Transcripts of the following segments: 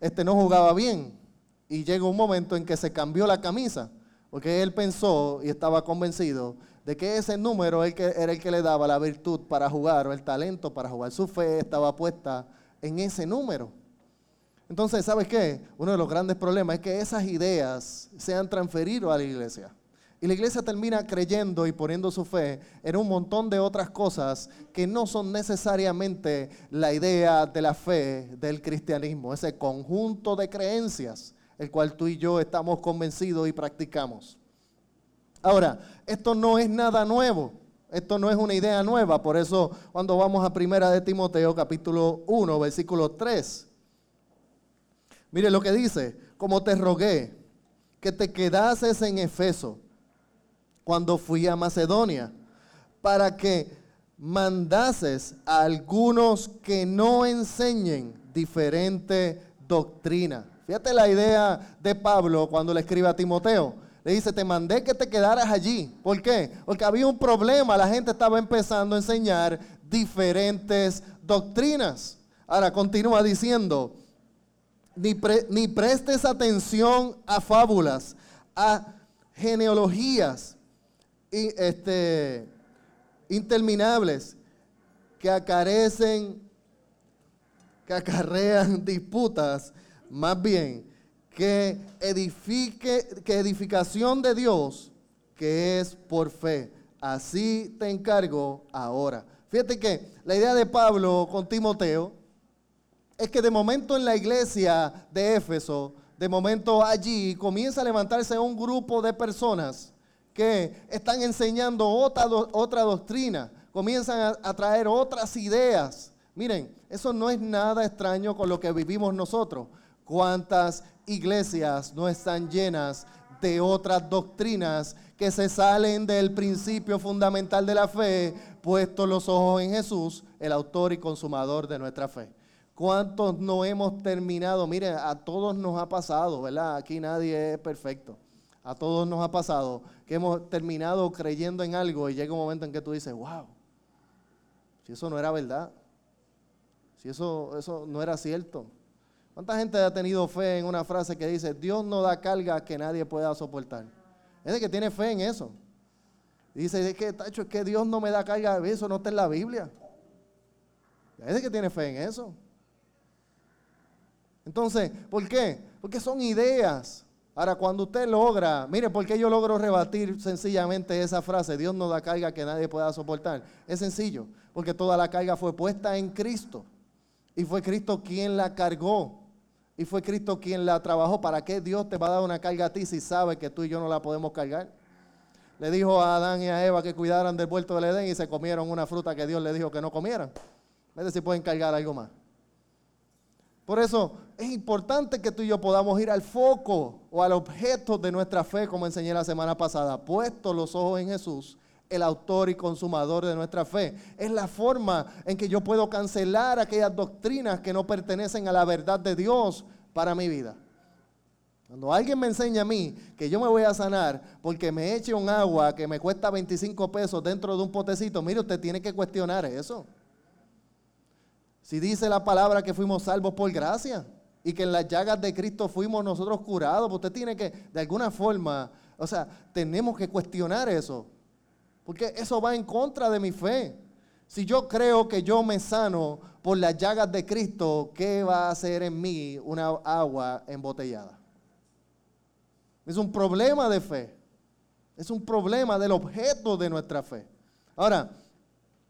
este, no jugaba bien. Y llegó un momento en que se cambió la camisa, porque él pensó y estaba convencido de que ese número era el que le daba la virtud para jugar o el talento para jugar. Su fe estaba puesta en ese número. Entonces, ¿sabes qué? Uno de los grandes problemas es que esas ideas se han transferido a la iglesia. Y la iglesia termina creyendo y poniendo su fe en un montón de otras cosas que no son necesariamente la idea de la fe del cristianismo, ese conjunto de creencias, el cual tú y yo estamos convencidos y practicamos. Ahora, esto no es nada nuevo. Esto no es una idea nueva, por eso cuando vamos a Primera de Timoteo capítulo 1, versículo 3. Mire lo que dice, como te rogué que te quedases en Efeso cuando fui a Macedonia, para que mandases a algunos que no enseñen diferente doctrina. Fíjate la idea de Pablo cuando le escribe a Timoteo le dice, te mandé que te quedaras allí. ¿Por qué? Porque había un problema. La gente estaba empezando a enseñar diferentes doctrinas. Ahora continúa diciendo, ni, ni prestes atención a fábulas, a genealogías este, interminables que acarecen, que acarrean disputas, más bien que edifique, que edificación de Dios, que es por fe. Así te encargo ahora. Fíjate que la idea de Pablo con Timoteo es que de momento en la iglesia de Éfeso, de momento allí comienza a levantarse un grupo de personas que están enseñando otra, otra doctrina, comienzan a, traer otras ideas. Miren, eso no es nada extraño con lo que vivimos nosotros. ¿Cuántas iglesias no están llenas de otras doctrinas que se salen del principio fundamental de la fe, puesto los ojos en Jesús, el autor y consumador de nuestra fe? ¿Cuántos no hemos terminado? Mire, a todos nos ha pasado, ¿verdad? Aquí nadie es perfecto. A todos nos ha pasado que hemos terminado creyendo en algo y llega un momento en que tú dices, wow, si eso no era verdad, si eso, eso no era cierto, ¿Cuánta gente ha tenido fe en una frase que dice, Dios no da carga que nadie pueda soportar? Es de que tiene fe en eso. dice, es que, tacho, es que Dios no me da carga, eso no está en la Biblia. Es de que tiene fe en eso. Entonces, ¿por qué? Porque son ideas. Ahora, cuando usted logra, mire, ¿por qué yo logro rebatir sencillamente esa frase? Dios no da carga que nadie pueda soportar. Es sencillo, porque toda la carga fue puesta en Cristo. Y fue Cristo quien la cargó. Y fue Cristo quien la trabajó. ¿Para qué Dios te va a dar una carga a ti si sabe que tú y yo no la podemos cargar? Le dijo a Adán y a Eva que cuidaran del vuelto del Edén y se comieron una fruta que Dios le dijo que no comieran. Ver si pueden cargar algo más. Por eso es importante que tú y yo podamos ir al foco o al objeto de nuestra fe, como enseñé la semana pasada, puesto los ojos en Jesús el autor y consumador de nuestra fe. Es la forma en que yo puedo cancelar aquellas doctrinas que no pertenecen a la verdad de Dios para mi vida. Cuando alguien me enseña a mí que yo me voy a sanar porque me eche un agua que me cuesta 25 pesos dentro de un potecito, mire, usted tiene que cuestionar eso. Si dice la palabra que fuimos salvos por gracia y que en las llagas de Cristo fuimos nosotros curados, usted tiene que, de alguna forma, o sea, tenemos que cuestionar eso. Porque eso va en contra de mi fe. Si yo creo que yo me sano por las llagas de Cristo, ¿qué va a hacer en mí una agua embotellada? Es un problema de fe. Es un problema del objeto de nuestra fe. Ahora,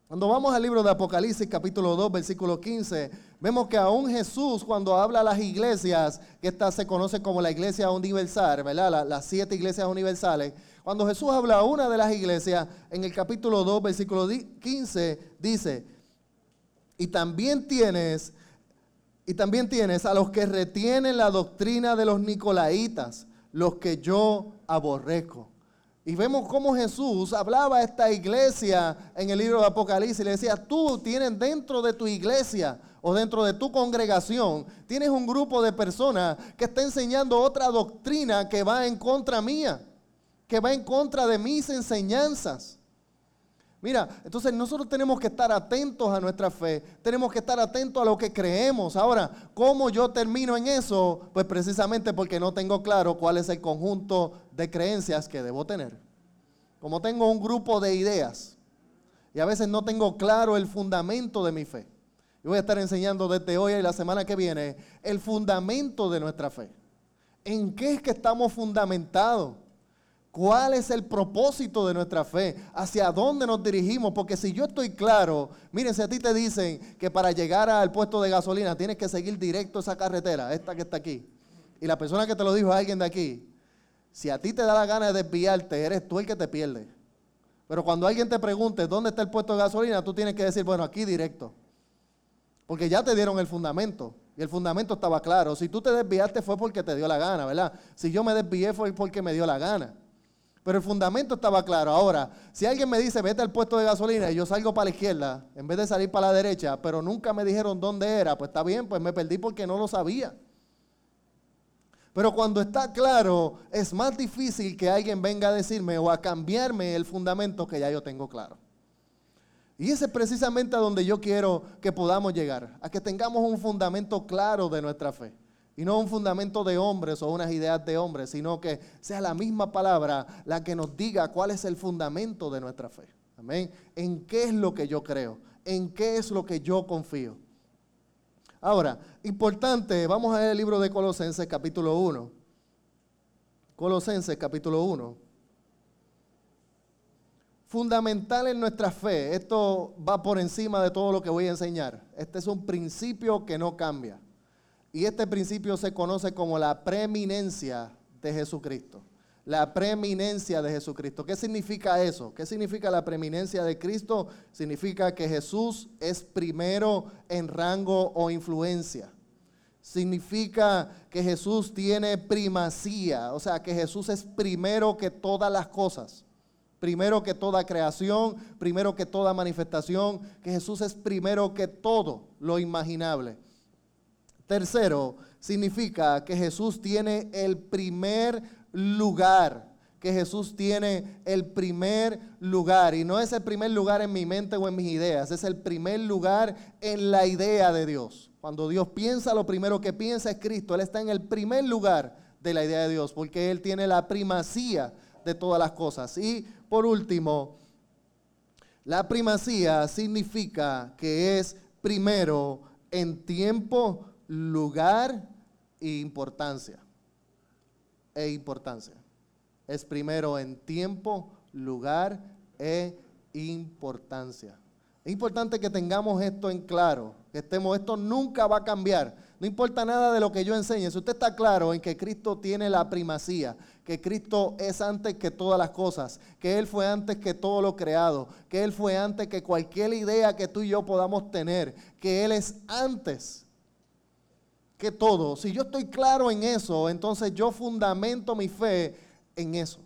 cuando vamos al libro de Apocalipsis capítulo 2 versículo 15, vemos que aún Jesús cuando habla a las iglesias, que esta se conoce como la iglesia universal, ¿verdad? las siete iglesias universales, cuando Jesús habla a una de las iglesias, en el capítulo 2 versículo 15, dice, y también tienes, y también tienes a los que retienen la doctrina de los nicolaitas, los que yo aborrezco. Y vemos cómo Jesús hablaba a esta iglesia en el libro de Apocalipsis y le decía, tú tienes dentro de tu iglesia dentro de tu congregación, tienes un grupo de personas que está enseñando otra doctrina que va en contra mía, que va en contra de mis enseñanzas. Mira, entonces nosotros tenemos que estar atentos a nuestra fe, tenemos que estar atentos a lo que creemos. Ahora, ¿cómo yo termino en eso? Pues precisamente porque no tengo claro cuál es el conjunto de creencias que debo tener. Como tengo un grupo de ideas y a veces no tengo claro el fundamento de mi fe. Voy a estar enseñando desde hoy y la semana que viene el fundamento de nuestra fe. ¿En qué es que estamos fundamentados? ¿Cuál es el propósito de nuestra fe? ¿Hacia dónde nos dirigimos? Porque si yo estoy claro, miren, si a ti te dicen que para llegar al puesto de gasolina tienes que seguir directo esa carretera, esta que está aquí, y la persona que te lo dijo es alguien de aquí, si a ti te da la gana de desviarte, eres tú el que te pierde. Pero cuando alguien te pregunte dónde está el puesto de gasolina, tú tienes que decir, bueno, aquí directo. Porque ya te dieron el fundamento. Y el fundamento estaba claro. Si tú te desviaste fue porque te dio la gana, ¿verdad? Si yo me desvié fue porque me dio la gana. Pero el fundamento estaba claro. Ahora, si alguien me dice, vete al puesto de gasolina y yo salgo para la izquierda, en vez de salir para la derecha, pero nunca me dijeron dónde era, pues está bien, pues me perdí porque no lo sabía. Pero cuando está claro, es más difícil que alguien venga a decirme o a cambiarme el fundamento que ya yo tengo claro. Y ese es precisamente a donde yo quiero que podamos llegar, a que tengamos un fundamento claro de nuestra fe. Y no un fundamento de hombres o unas ideas de hombres, sino que sea la misma palabra la que nos diga cuál es el fundamento de nuestra fe. Amén. ¿En qué es lo que yo creo? ¿En qué es lo que yo confío? Ahora, importante, vamos a ver el libro de Colosenses capítulo 1. Colosenses capítulo 1. Fundamental en nuestra fe, esto va por encima de todo lo que voy a enseñar. Este es un principio que no cambia. Y este principio se conoce como la preeminencia de Jesucristo. La preeminencia de Jesucristo. ¿Qué significa eso? ¿Qué significa la preeminencia de Cristo? Significa que Jesús es primero en rango o influencia. Significa que Jesús tiene primacía, o sea, que Jesús es primero que todas las cosas. Primero que toda creación, primero que toda manifestación, que Jesús es primero que todo lo imaginable. Tercero, significa que Jesús tiene el primer lugar, que Jesús tiene el primer lugar. Y no es el primer lugar en mi mente o en mis ideas, es el primer lugar en la idea de Dios. Cuando Dios piensa, lo primero que piensa es Cristo. Él está en el primer lugar de la idea de Dios, porque Él tiene la primacía de todas las cosas. Y por último, la primacía significa que es primero en tiempo, lugar e importancia. E importancia. Es primero en tiempo, lugar e importancia. Es importante que tengamos esto en claro, que estemos, esto nunca va a cambiar. No importa nada de lo que yo enseñe. Si usted está claro en que Cristo tiene la primacía, que Cristo es antes que todas las cosas, que Él fue antes que todo lo creado, que Él fue antes que cualquier idea que tú y yo podamos tener, que Él es antes que todo. Si yo estoy claro en eso, entonces yo fundamento mi fe en eso.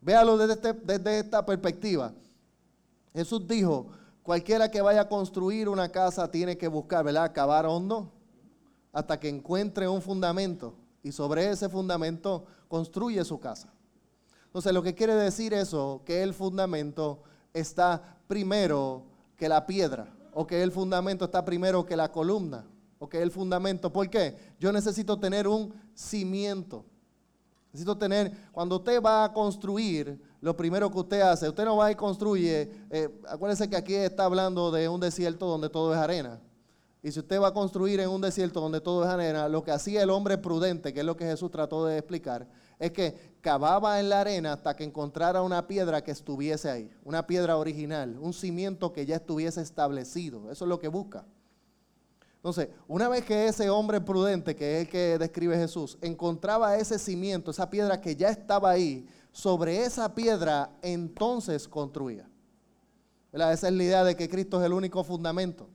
Véalo desde, este, esta perspectiva. Jesús dijo, cualquiera que vaya a construir una casa tiene que buscar, ¿verdad? Cavar hondo hasta que encuentre un fundamento y sobre ese fundamento construye su casa. Entonces lo que quiere decir eso, que el fundamento está primero que la piedra o que el fundamento está primero que la columna Ok, el fundamento. ¿Por qué? Yo necesito tener un cimiento. Necesito tener, cuando usted va a construir, lo primero que usted hace, usted no va y construye, eh, acuérdese que aquí está hablando de un desierto donde todo es arena. Y si usted va a construir en un desierto donde todo es arena, lo que hacía el hombre prudente, que es lo que Jesús trató de explicar, es que cavaba en la arena hasta que encontrara una piedra que estuviese ahí, una piedra original, un cimiento que ya estuviese establecido. Eso es lo que busca. Entonces, una vez que ese hombre prudente, que es el que describe Jesús, encontraba ese cimiento, esa piedra que ya estaba ahí, sobre esa piedra entonces construía. Esa es la idea de que Cristo es el único fundamento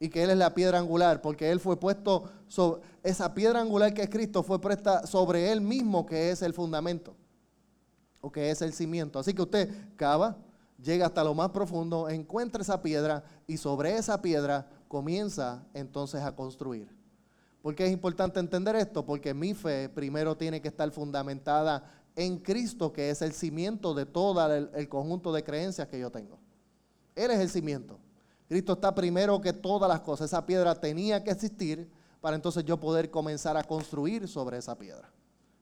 y que Él es la piedra angular, porque Él fue puesto sobre esa piedra angular que es Cristo, fue puesta sobre Él mismo, que es el fundamento, o que es el cimiento. Así que usted cava, llega hasta lo más profundo, encuentra esa piedra y sobre esa piedra comienza entonces a construir. ¿Por qué es importante entender esto? Porque mi fe primero tiene que estar fundamentada en Cristo, que es el cimiento de todo el, conjunto de creencias que yo tengo. Él es el cimiento. Cristo está primero que todas las cosas. Esa piedra tenía que existir para entonces yo poder comenzar a construir sobre esa piedra.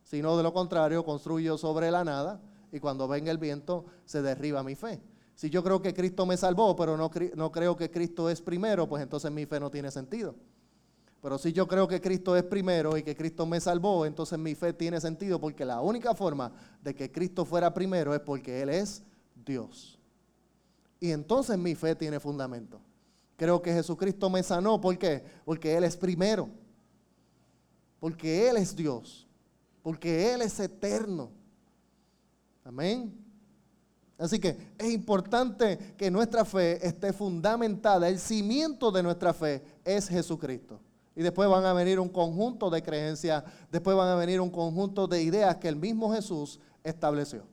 Si no, de lo contrario, construyo sobre la nada y cuando venga el viento se derriba mi fe. Si yo creo que Cristo me salvó, pero no, no creo que Cristo es primero, pues entonces mi fe no tiene sentido. Pero si yo creo que Cristo es primero y que Cristo me salvó, entonces mi fe tiene sentido porque la única forma de que Cristo fuera primero es porque Él es Dios. Y entonces mi fe tiene fundamento. Creo que Jesucristo me sanó. ¿Por qué? Porque Él es primero. Porque Él es Dios. Porque Él es eterno. Amén. Así que es importante que nuestra fe esté fundamentada. El cimiento de nuestra fe es Jesucristo. Y después van a venir un conjunto de creencias, después van a venir un conjunto de ideas que el mismo Jesús estableció.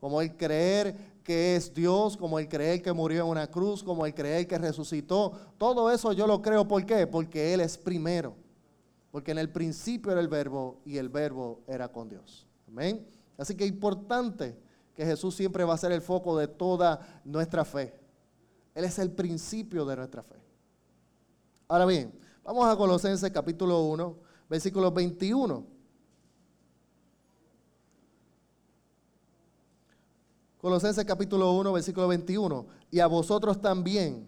Como el creer que es Dios, como el creer que murió en una cruz, como el creer que resucitó. Todo eso yo lo creo, ¿por qué? Porque Él es primero. Porque en el principio era el verbo y el verbo era con Dios. Amén. Así que es importante que Jesús siempre va a ser el foco de toda nuestra fe. Él es el principio de nuestra fe. Ahora bien, vamos a Colosenses capítulo 1, versículo 21. Colosenses capítulo 1, versículo 21. Y a vosotros también,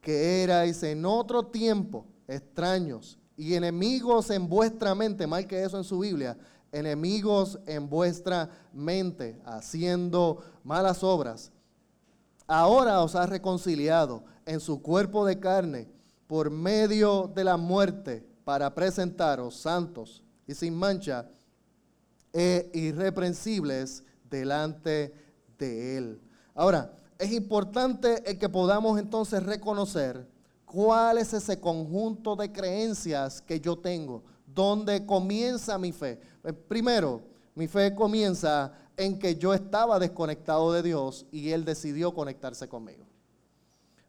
que erais en otro tiempo extraños y enemigos en vuestra mente, mal que eso en su Biblia, enemigos en vuestra mente, haciendo malas obras. Ahora os ha reconciliado en su cuerpo de carne por medio de la muerte para presentaros santos y sin mancha e irreprensibles delante de de Él. Ahora, es importante el que podamos entonces reconocer cuál es ese conjunto de creencias que yo tengo, dónde comienza mi fe. Eh, primero, mi fe comienza en que yo estaba desconectado de Dios y Él decidió conectarse conmigo.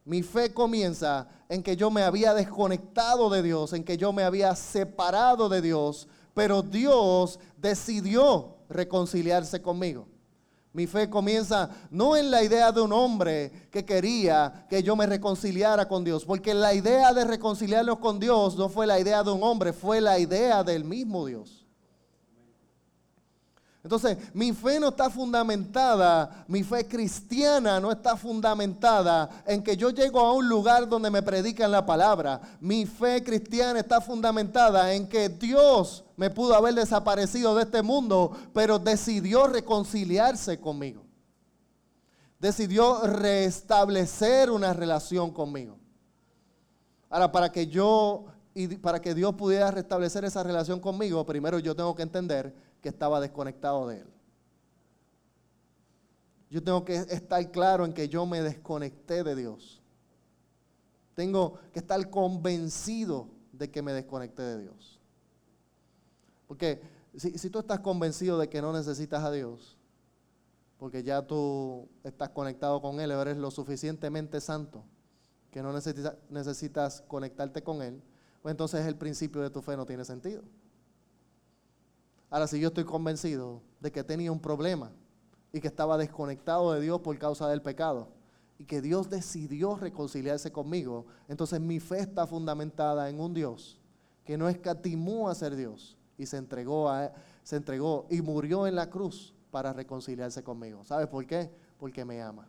Mi fe comienza en que yo me había desconectado de Dios, en que yo me había separado de Dios, pero Dios decidió reconciliarse conmigo. Mi fe comienza no en la idea de un hombre que quería que yo me reconciliara con Dios, porque la idea de reconciliarnos con Dios no fue la idea de un hombre, fue la idea del mismo Dios. Entonces, mi fe no está fundamentada, mi fe cristiana no está fundamentada en que yo llego a un lugar donde me predican la palabra. Mi fe cristiana está fundamentada en que Dios me pudo haber desaparecido de este mundo, pero decidió reconciliarse conmigo. Decidió restablecer una relación conmigo. Ahora, para que yo y para que Dios pudiera restablecer esa relación conmigo, primero yo tengo que entender que estaba desconectado de Él. Yo tengo que estar claro en que yo me desconecté de Dios. Tengo que estar convencido de que me desconecté de Dios. Porque si, tú estás convencido de que no necesitas a Dios, porque ya tú estás conectado con Él, eres lo suficientemente santo, que no necesitas, necesitas conectarte con Él, pues entonces el principio de tu fe no tiene sentido. Ahora, si yo estoy convencido de que tenía un problema y que estaba desconectado de Dios por causa del pecado y que Dios decidió reconciliarse conmigo, entonces mi fe está fundamentada en un Dios que no escatimó a ser Dios y se entregó, a, se entregó y murió en la cruz para reconciliarse conmigo. ¿Sabes por qué? Porque me ama.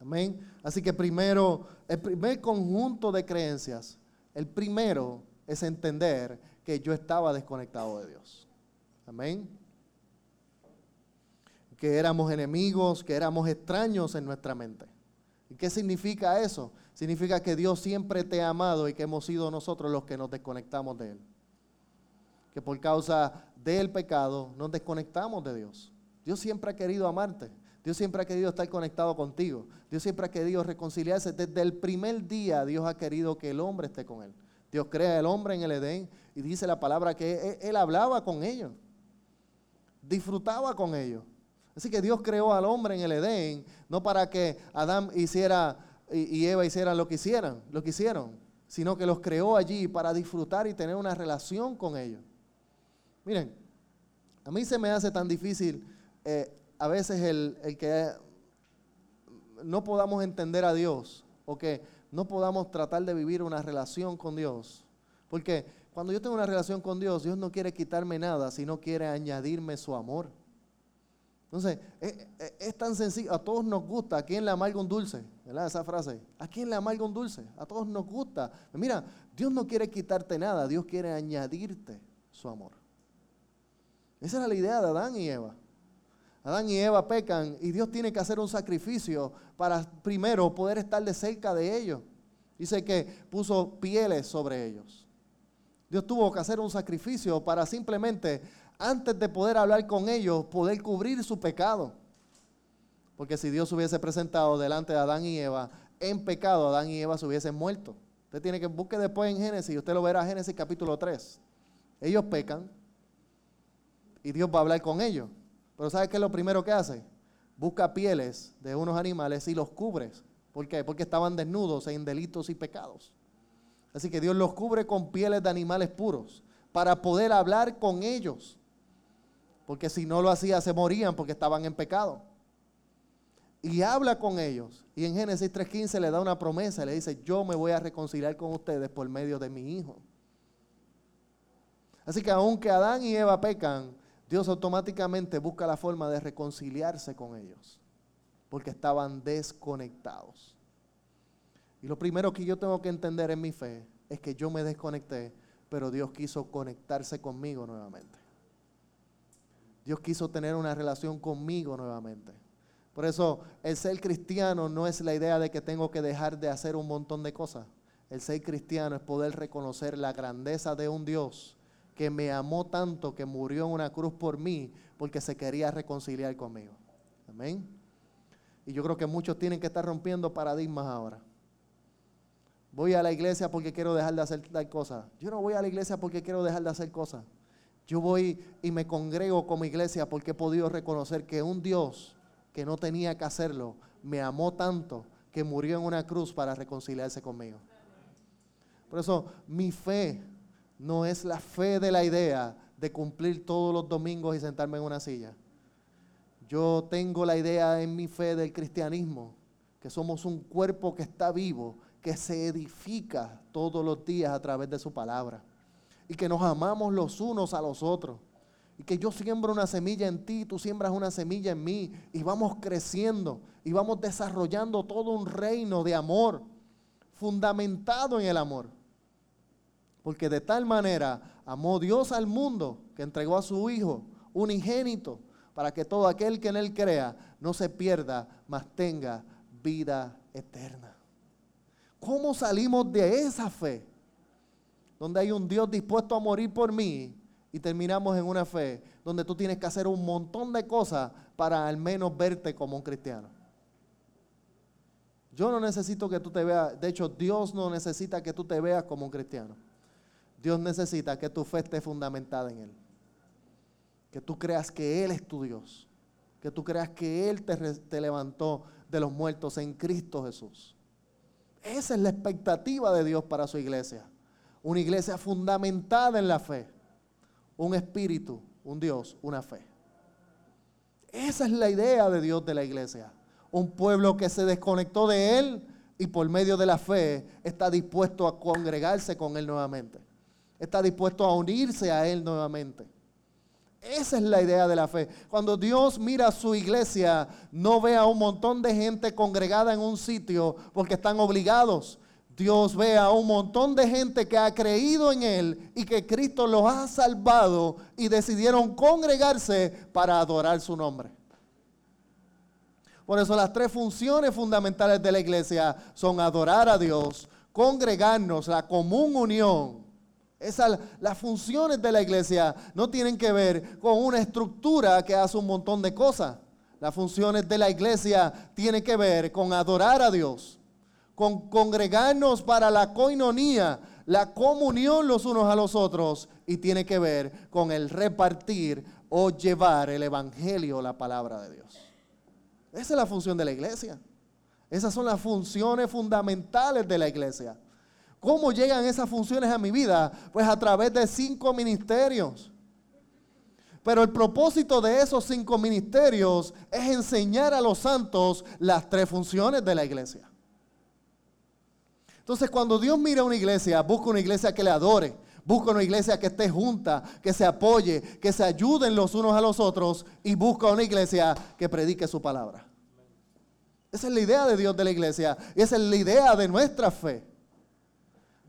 Amén. Así que primero, el primer conjunto de creencias, el primero es entender que yo estaba desconectado de Dios. Amén. Que éramos enemigos, que éramos extraños en nuestra mente. ¿Y qué significa eso? Significa que Dios siempre te ha amado y que hemos sido nosotros los que nos desconectamos de Él. Que por causa del pecado nos desconectamos de Dios. Dios siempre ha querido amarte. Dios siempre ha querido estar conectado contigo. Dios siempre ha querido reconciliarse. Desde el primer día Dios ha querido que el hombre esté con Él. Dios crea al hombre en el Edén y dice la palabra que él, hablaba con ellos, disfrutaba con ellos. Así que Dios creó al hombre en el Edén, no para que Adán hiciera y, Eva hicieran lo que hicieran, lo que hicieron, sino que los creó allí para disfrutar y tener una relación con ellos. Miren, a mí se me hace tan difícil eh, a veces el, el, que no podamos entender a Dios o que no podamos tratar de vivir una relación con Dios. Porque cuando yo tengo una relación con Dios, Dios no quiere quitarme nada, sino quiere añadirme su amor. Entonces, es, es, tan sencillo. A todos nos gusta. ¿A quién le amarga un dulce? ¿Verdad? Esa frase. ¿A quién le amarga un dulce? A todos nos gusta. Mira, Dios no quiere quitarte nada. Dios quiere añadirte su amor. Esa era la idea de Adán y Eva. Adán y Eva pecan y Dios tiene que hacer un sacrificio para primero poder estar de cerca de ellos. Dice que puso pieles sobre ellos. Dios tuvo que hacer un sacrificio para simplemente antes de poder hablar con ellos, poder cubrir su pecado. Porque si Dios hubiese presentado delante de Adán y Eva en pecado, Adán y Eva se hubiesen muerto. Usted tiene que busque después en Génesis, usted lo verá Génesis capítulo 3. Ellos pecan y Dios va a hablar con ellos. Pero ¿sabe qué es lo primero que hace? Busca pieles de unos animales y los cubre. ¿Por qué? Porque estaban desnudos en delitos y pecados. Así que Dios los cubre con pieles de animales puros para poder hablar con ellos porque si no lo hacía se morían porque estaban en pecado. Y habla con ellos. Y en Génesis 3.15 le da una promesa, le dice, yo me voy a reconciliar con ustedes por medio de mi hijo. Así que aunque Adán y Eva pecan, Dios automáticamente busca la forma de reconciliarse con ellos, porque estaban desconectados. Y lo primero que yo tengo que entender en mi fe es que yo me desconecté, pero Dios quiso conectarse conmigo nuevamente. Dios quiso tener una relación conmigo nuevamente. Por eso el ser cristiano no es la idea de que tengo que dejar de hacer un montón de cosas. El ser cristiano es poder reconocer la grandeza de un Dios que me amó tanto que murió en una cruz por mí porque se quería reconciliar conmigo. Amén. Y yo creo que muchos tienen que estar rompiendo paradigmas ahora. Voy a la iglesia porque quiero dejar de hacer tal cosa. Yo no voy a la iglesia porque quiero dejar de hacer cosas. Yo voy y me congrego como iglesia porque he podido reconocer que un Dios que no tenía que hacerlo me amó tanto que murió en una cruz para reconciliarse conmigo. Por eso mi fe no es la fe de la idea de cumplir todos los domingos y sentarme en una silla. Yo tengo la idea en mi fe del cristianismo, que somos un cuerpo que está vivo, que se edifica todos los días a través de su palabra y que nos amamos los unos a los otros. Y que yo siembro una semilla en ti, tú siembras una semilla en mí y vamos creciendo y vamos desarrollando todo un reino de amor fundamentado en el amor. Porque de tal manera amó Dios al mundo que entregó a su Hijo unigénito para que todo aquel que en Él crea no se pierda, mas tenga vida eterna. ¿Cómo salimos de esa fe? donde hay un Dios dispuesto a morir por mí y terminamos en una fe donde tú tienes que hacer un montón de cosas para al menos verte como un cristiano. Yo no necesito que tú te veas, de hecho Dios no necesita que tú te veas como un cristiano. Dios necesita que tu fe esté fundamentada en Él. Que tú creas que Él es tu Dios. Que tú creas que Él te, te levantó de los muertos en Cristo Jesús. Esa es la expectativa de Dios para su iglesia. Una iglesia fundamentada en la fe. Un espíritu, un Dios, una fe. Esa es la idea de Dios de la iglesia. Un pueblo que se desconectó de Él y por medio de la fe está dispuesto a congregarse con Él nuevamente. Está dispuesto a unirse a Él nuevamente. Esa es la idea de la fe. Cuando Dios mira a su iglesia, no ve a un montón de gente congregada en un sitio porque están obligados, Dios ve a un montón de gente que ha creído en Él y que Cristo los ha salvado y decidieron congregarse para adorar su nombre. Por eso las tres funciones fundamentales de la iglesia son adorar a Dios, congregarnos, la común unión. Esas, las funciones de la iglesia no tienen que ver con una estructura que hace un montón de cosas. Las funciones de la iglesia tienen que ver con adorar a Dios con congregarnos para la coinonía, la comunión los unos a los otros, y tiene que ver con el repartir o llevar el Evangelio, la palabra de Dios. Esa es la función de la iglesia. Esas son las funciones fundamentales de la iglesia. ¿Cómo llegan esas funciones a mi vida? Pues a través de cinco ministerios. Pero el propósito de esos cinco ministerios es enseñar a los santos las tres funciones de la iglesia. Entonces, cuando Dios mira a una iglesia, busca una iglesia que le adore, busca una iglesia que esté junta, que se apoye, que se ayuden los unos a los otros y busca una iglesia que predique su palabra. Esa es la idea de Dios de la iglesia y esa es la idea de nuestra fe.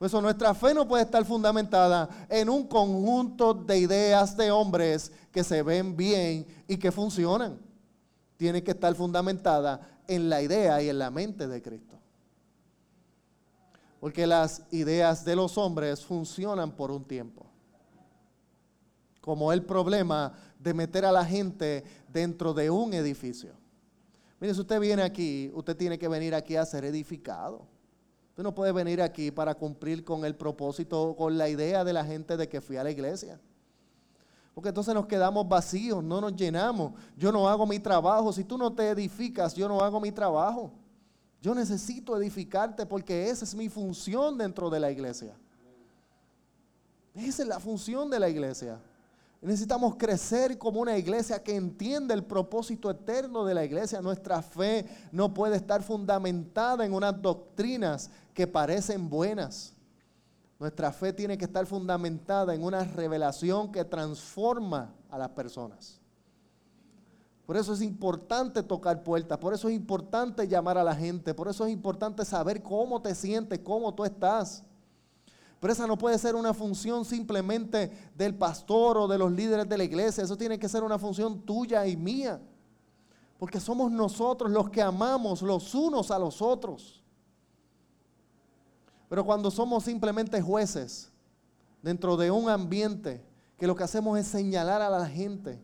Por eso nuestra fe no puede estar fundamentada en un conjunto de ideas de hombres que se ven bien y que funcionan. Tiene que estar fundamentada en la idea y en la mente de Cristo. Porque las ideas de los hombres funcionan por un tiempo. Como el problema de meter a la gente dentro de un edificio. Mire, si usted viene aquí, usted tiene que venir aquí a ser edificado. Usted no puede venir aquí para cumplir con el propósito, con la idea de la gente de que fui a la iglesia. Porque entonces nos quedamos vacíos, no nos llenamos. Yo no hago mi trabajo. Si tú no te edificas, yo no hago mi trabajo. Yo necesito edificarte porque esa es mi función dentro de la iglesia. Esa es la función de la iglesia. Necesitamos crecer como una iglesia que entiende el propósito eterno de la iglesia. Nuestra fe no puede estar fundamentada en unas doctrinas que parecen buenas. Nuestra fe tiene que estar fundamentada en una revelación que transforma a las personas. Por eso es importante tocar puertas, por eso es importante llamar a la gente, por eso es importante saber cómo te sientes, cómo tú estás. Pero esa no puede ser una función simplemente del pastor o de los líderes de la iglesia, eso tiene que ser una función tuya y mía. Porque somos nosotros los que amamos los unos a los otros. Pero cuando somos simplemente jueces dentro de un ambiente que lo que hacemos es señalar a la gente,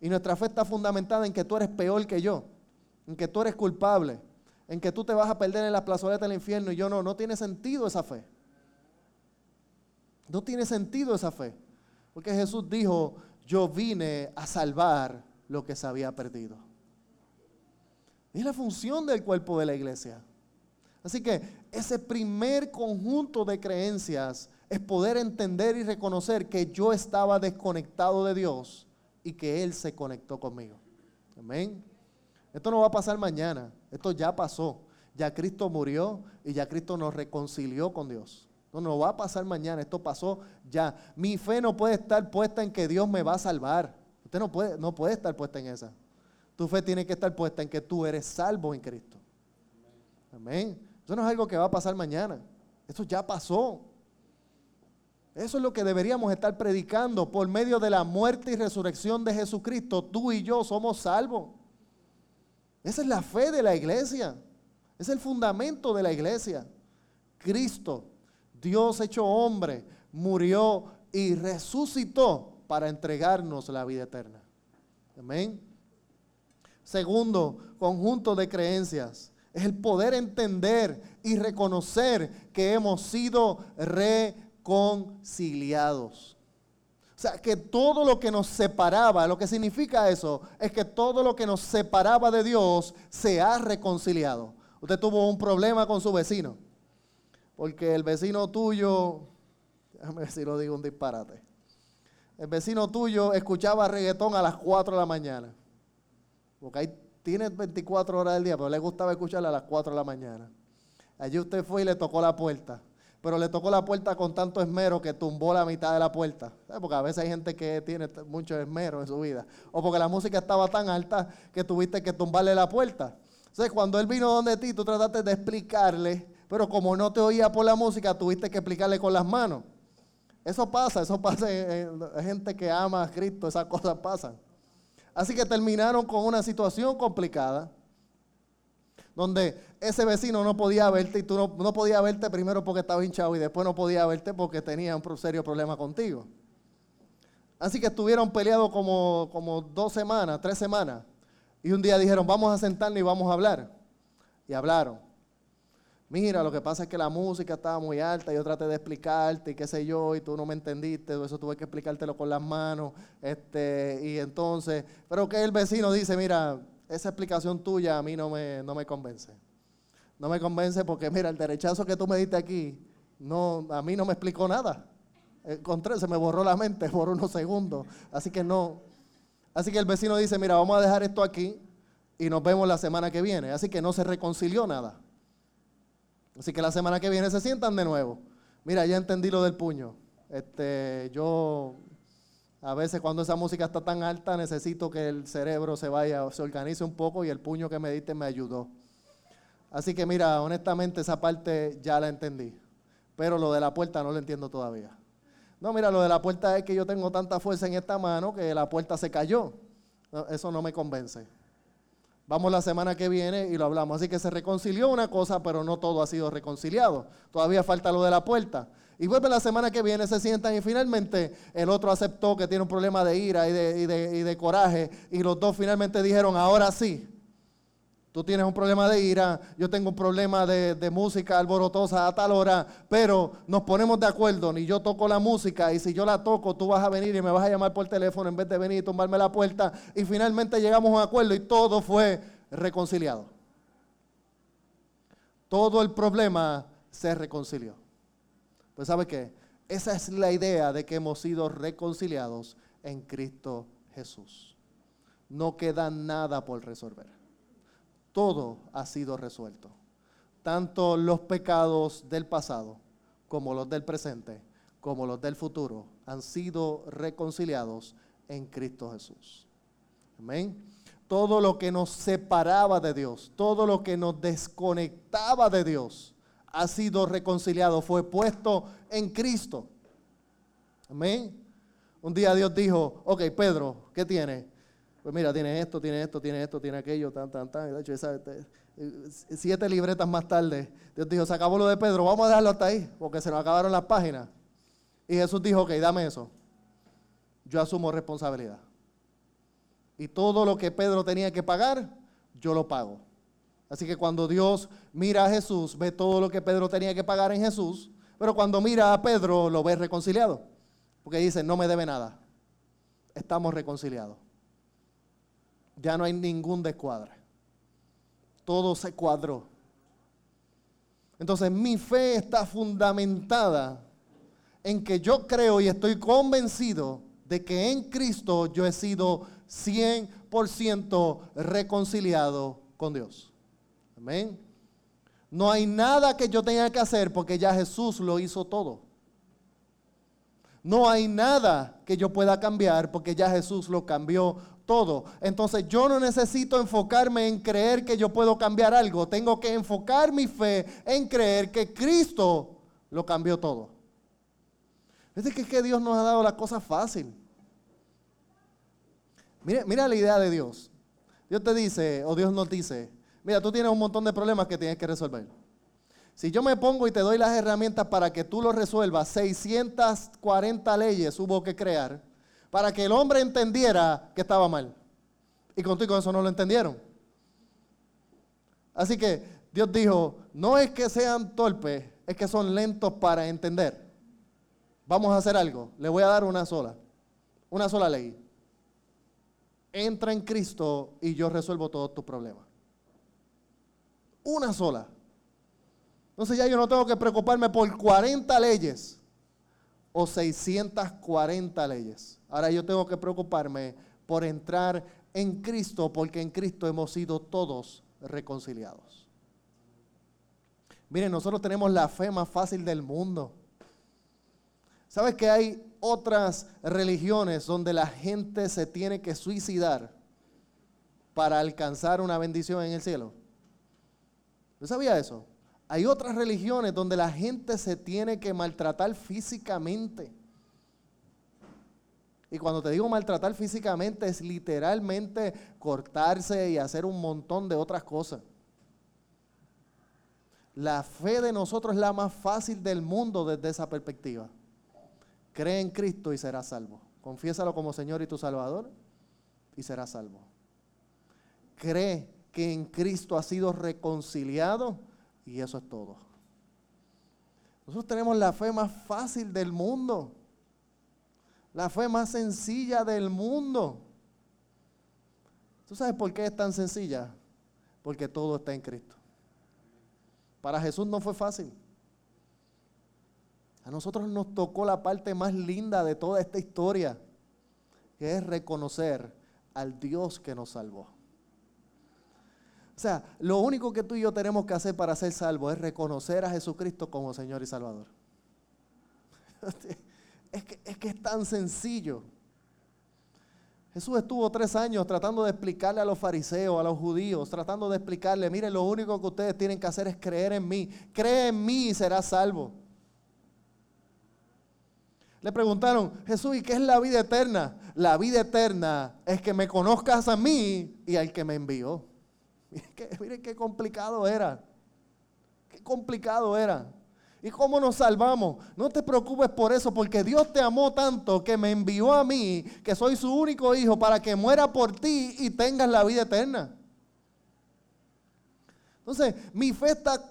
y nuestra fe está fundamentada en que tú eres peor que yo, en que tú eres culpable, en que tú te vas a perder en la plazoleta del infierno y yo no. No tiene sentido esa fe. No tiene sentido esa fe. Porque Jesús dijo, yo vine a salvar lo que se había perdido. Es la función del cuerpo de la iglesia. Así que ese primer conjunto de creencias es poder entender y reconocer que yo estaba desconectado de Dios y que Él se conectó conmigo. Amén. Esto no va a pasar mañana, esto ya pasó. Ya Cristo murió y ya Cristo nos reconcilió con Dios. No, no va a pasar mañana, esto pasó ya. Mi fe no puede estar puesta en que Dios me va a salvar. Usted no puede, no puede estar puesta en esa. Tu fe tiene que estar puesta en que tú eres salvo en Cristo. Amén. Eso no es algo que va a pasar mañana. Eso ya pasó. Eso es lo que deberíamos estar predicando. Por medio de la muerte y resurrección de Jesucristo, tú y yo somos salvos. Esa es la fe de la iglesia. Es el fundamento de la iglesia. Cristo, Dios hecho hombre, murió y resucitó para entregarnos la vida eterna. Amén. Segundo conjunto de creencias es el poder entender y reconocer que hemos sido re reconciliados. O sea, que todo lo que nos separaba, lo que significa eso, es que todo lo que nos separaba de Dios se ha reconciliado. Usted tuvo un problema con su vecino, porque el vecino tuyo, déjame ver si lo digo un disparate, el vecino tuyo escuchaba reggaetón a las 4 de la mañana, porque ahí tiene 24 horas del día, pero le gustaba escucharla a las 4 de la mañana. Allí usted fue y le tocó la puerta pero le tocó la puerta con tanto esmero que tumbó la mitad de la puerta. Porque a veces hay gente que tiene mucho esmero en su vida. O porque la música estaba tan alta que tuviste que tumbarle la puerta. Entonces, cuando él vino donde ti, tú trataste de explicarle, pero como no te oía por la música, tuviste que explicarle con las manos. Eso pasa, eso pasa en, gente que ama a Cristo, esas cosas pasan. Así que terminaron con una situación complicada donde ese vecino no podía verte y tú no, podías verte primero porque estaba hinchado y después no podía verte porque tenía un serio problema contigo. Así que estuvieron peleados como, como dos semanas, tres semanas. Y un día dijeron, vamos a sentarnos y vamos a hablar. Y hablaron. Mira, lo que pasa es que la música estaba muy alta, yo traté de explicarte y qué sé yo, y tú no me entendiste, eso tuve que explicártelo con las manos, este, y entonces, pero que el vecino dice, mira, esa explicación tuya a mí no me, no me convence. No me convence porque, mira, el derechazo que tú me diste aquí, no, a mí no me explicó nada. Encontré, se me borró la mente por unos segundos. Así que no. Así que el vecino dice, mira, vamos a dejar esto aquí y nos vemos la semana que viene. Así que no se reconcilió nada. Así que la semana que viene se sientan de nuevo. Mira, ya entendí lo del puño. Este, yo a veces cuando esa música está tan alta necesito que el cerebro se vaya, se organice un poco y el puño que me diste me ayudó. Así que mira, honestamente esa parte ya la entendí. Pero lo de la puerta no lo entiendo todavía. No, mira, lo de la puerta es que yo tengo tanta fuerza en esta mano que la puerta se cayó. eso no me convence. Vamos la semana que viene y lo hablamos. Así que se reconcilió una cosa, pero no todo ha sido reconciliado. Todavía falta lo de la puerta. Y vuelve la semana que viene, se sientan y finalmente el otro aceptó que tiene un problema de ira y de, y de coraje. Y los dos finalmente dijeron, ahora sí, Tú tienes un problema de ira, yo tengo un problema de, música alborotosa a tal hora, pero nos ponemos de acuerdo, ni yo toco la música y si yo la toco, tú vas a venir y me vas a llamar por teléfono en vez de venir y tumbarme la puerta y finalmente llegamos a un acuerdo y todo fue reconciliado. Todo el problema se reconcilió. Pues ¿sabe qué? Esa es la idea de que hemos sido reconciliados en Cristo Jesús. No queda nada por resolver todo ha sido resuelto. Tanto los pecados del pasado como los del presente, como los del futuro, han sido reconciliados en Cristo Jesús. Amén. Todo lo que nos separaba de Dios, todo lo que nos desconectaba de Dios, ha sido reconciliado, fue puesto en Cristo. Amén. Un día Dios dijo, ok, Pedro, ¿qué tiene? Pues mira, tiene esto, tiene esto, tiene esto, tiene aquello, tan, tan, tan. De hecho, este, siete libretas más tarde, Dios dijo, se acabó lo de Pedro, vamos a dejarlo hasta ahí, porque se nos acabaron las páginas. Y Jesús dijo, ok, dame eso. Yo asumo responsabilidad. Y todo lo que Pedro tenía que pagar, yo lo pago. Así que cuando Dios mira a Jesús, ve todo lo que Pedro tenía que pagar en Jesús, pero cuando mira a Pedro, lo ve reconciliado. Porque dice, no me debe nada. Estamos reconciliados ya no hay ningún descuadre. Todo se cuadró. Entonces mi fe está fundamentada en que yo creo y estoy convencido de que en Cristo yo he sido 100% reconciliado con Dios. Amén. No hay nada que yo tenga que hacer porque ya Jesús lo hizo todo. No hay nada que yo pueda cambiar porque ya Jesús lo cambió todo. Entonces yo no necesito enfocarme en creer que yo puedo cambiar algo. Tengo que enfocar mi fe en creer que Cristo lo cambió todo. Es que, es que Dios nos ha dado la cosa fácil. Mira, mira la idea de Dios. Dios te dice, o Dios nos dice, mira, tú tienes un montón de problemas que tienes que resolver. Si yo me pongo y te doy las herramientas para que tú lo resuelvas, 640 leyes hubo que crear para que el hombre entendiera que estaba mal. Y contigo eso no lo entendieron. Así que Dios dijo, no es que sean torpes, es que son lentos para entender. Vamos a hacer algo. Le voy a dar una sola, una sola ley. Entra en Cristo y yo resuelvo todos tus problemas. Una sola. Entonces ya yo no tengo que preocuparme por 40 leyes o 640 leyes. Ahora yo tengo que preocuparme por entrar en Cristo, porque en Cristo hemos sido todos reconciliados. Miren, nosotros tenemos la fe más fácil del mundo. ¿Sabes que hay otras religiones donde la gente se tiene que suicidar para alcanzar una bendición en el cielo? ¿No sabía eso? Hay otras religiones donde la gente se tiene que maltratar físicamente. Y cuando te digo maltratar físicamente es literalmente cortarse y hacer un montón de otras cosas. La fe de nosotros es la más fácil del mundo desde esa perspectiva. Cree en Cristo y serás salvo. Confiésalo como Señor y tu Salvador y serás salvo. Cree que en Cristo ha sido reconciliado y eso es todo. Nosotros tenemos la fe más fácil del mundo. La fe más sencilla del mundo. ¿Tú sabes por qué es tan sencilla? Porque todo está en Cristo. Para Jesús no fue fácil. A nosotros nos tocó la parte más linda de toda esta historia, que es reconocer al Dios que nos salvó. O sea, lo único que tú y yo tenemos que hacer para ser salvos es reconocer a Jesucristo como Señor y Salvador. Es que, es que es tan sencillo. Jesús estuvo tres años tratando de explicarle a los fariseos, a los judíos, tratando de explicarle, miren, lo único que ustedes tienen que hacer es creer en mí. Cree en mí y serás salvo. Le preguntaron, Jesús, ¿y qué es la vida eterna? La vida eterna es que me conozcas a mí y al que me envió. Miren qué, complicado era. Qué complicado era. ¿Y cómo nos salvamos? No te preocupes por eso, porque Dios te amó tanto que me envió a mí, que soy su único hijo, para que muera por ti y tengas la vida eterna. Entonces, mi fe está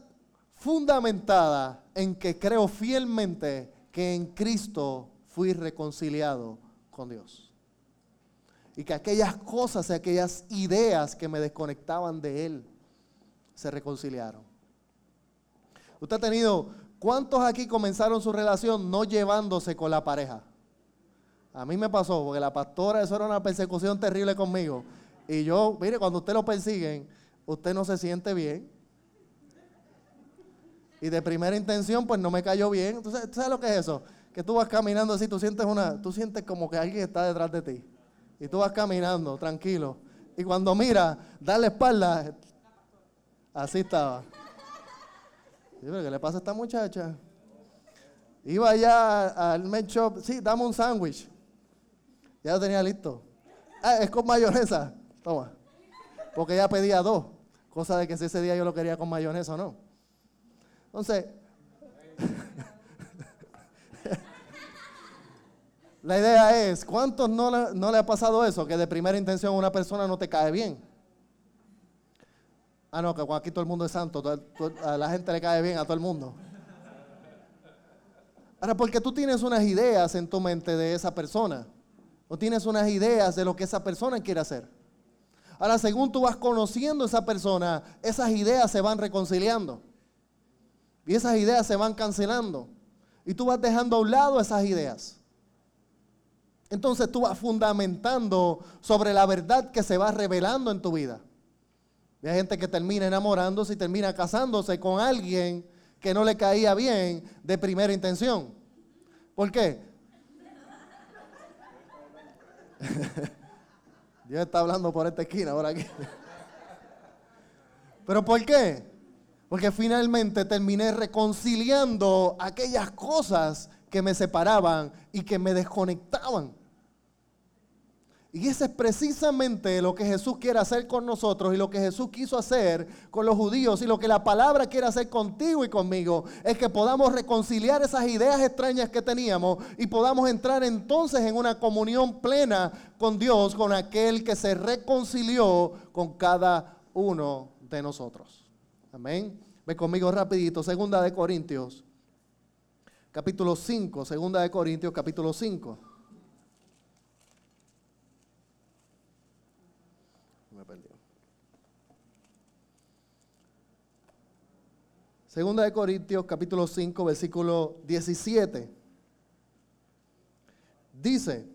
fundamentada en que creo fielmente que en Cristo fui reconciliado con Dios y que aquellas cosas y aquellas ideas que me desconectaban de Él se reconciliaron. Usted ha tenido, ¿cuántos aquí comenzaron su relación no llevándose con la pareja? A mí me pasó, porque la pastora, eso era una persecución terrible conmigo. Y yo, mire, cuando usted lo persiguen, usted no se siente bien. Y de primera intención, pues no me cayó bien. Entonces, ¿sabes lo que es eso? Que tú vas caminando así, tú sientes una, tú sientes como que alguien está detrás de ti. Y tú vas caminando, tranquilo. Y cuando mira, da la espalda, así estaba. ¿Qué le pasa a esta muchacha? Iba allá al med shop, sí, dame un sándwich. Ya lo tenía listo. Ah, es con mayonesa. Toma. Porque ella pedía dos. Cosa de que si ese día yo lo quería con mayonesa o no. Entonces, La idea es, ¿cuántos no le, ha pasado eso? Que de primera intención una persona no te cae bien. Ah, no, que aquí todo el mundo es santo, a la gente le cae bien a todo el mundo. Ahora, porque tú tienes unas ideas en tu mente de esa persona, o tienes unas ideas de lo que esa persona quiere hacer. Ahora, según tú vas conociendo a esa persona, esas ideas se van reconciliando. Y esas ideas se van cancelando. Y tú vas dejando a un lado esas ideas. Entonces tú vas fundamentando sobre la verdad que se va revelando en tu vida. Hay gente que termina enamorándose y termina casándose con alguien que no le caía bien de primera intención. ¿Por qué? Dios está hablando por esta esquina ahora aquí. ¿Pero por qué? Porque finalmente terminé reconciliando aquellas cosas que me separaban y que me desconectaban. Y ese es precisamente lo que Jesús quiere hacer con nosotros y lo que Jesús quiso hacer con los judíos y lo que la palabra quiere hacer contigo y conmigo es que podamos reconciliar esas ideas extrañas que teníamos y podamos entrar entonces en una comunión plena con Dios, con aquel que se reconcilió con cada uno de nosotros. Amén. Ve conmigo rapidito, segunda de Corintios, capítulo 5, segunda de Corintios, capítulo 5. Segunda de Corintios capítulo 5 versículo 17. Dice,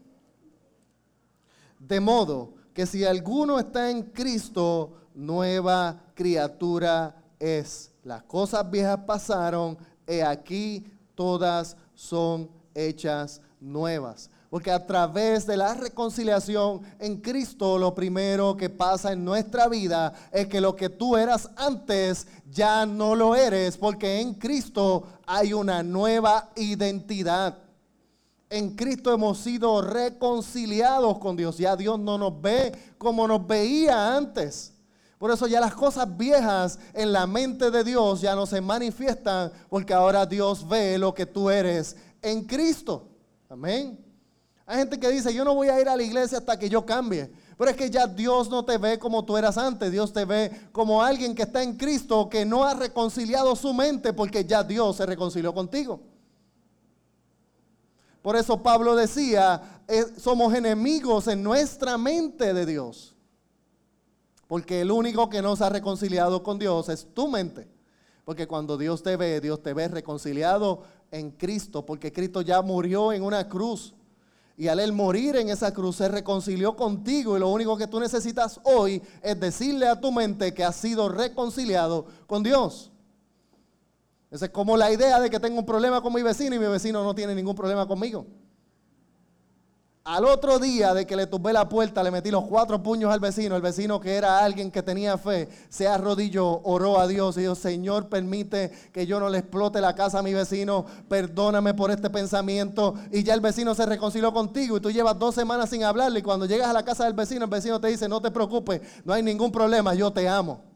de modo que si alguno está en Cristo, nueva criatura es. Las cosas viejas pasaron, y aquí todas son hechas nuevas. Porque a través de la reconciliación en Cristo, lo primero que pasa en nuestra vida es que lo que tú eras antes ya no lo eres, porque en Cristo hay una nueva identidad. En Cristo hemos sido reconciliados con Dios. Ya Dios no nos ve como nos veía antes. Por eso ya las cosas viejas en la mente de Dios ya no se manifiestan, porque ahora Dios ve lo que tú eres en Cristo. Amén. Hay gente que dice, yo no voy a ir a la iglesia hasta que yo cambie. Pero es que ya Dios no te ve como tú eras antes. Dios te ve como alguien que está en Cristo, que no ha reconciliado su mente porque ya Dios se reconcilió contigo. Por eso Pablo decía, eh, somos enemigos en nuestra mente de Dios. Porque el único que nos ha reconciliado con Dios es tu mente. Porque cuando Dios te ve, Dios te ve reconciliado en Cristo, porque Cristo ya murió en una cruz. Y al él morir en esa cruz se reconcilió contigo y lo único que tú necesitas hoy es decirle a tu mente que has sido reconciliado con Dios. Esa es como la idea de que tengo un problema con mi vecino y mi vecino no tiene ningún problema conmigo. Al otro día de que le tumbé la puerta, le metí los cuatro puños al vecino, el vecino que era alguien que tenía fe, se arrodilló, oró a Dios y dijo, Señor, permite que yo no le explote la casa a mi vecino, perdóname por este pensamiento. Y ya el vecino se reconcilió contigo y tú llevas dos semanas sin hablarle y cuando llegas a la casa del vecino, el vecino te dice, no te preocupes, no hay ningún problema, yo te amo.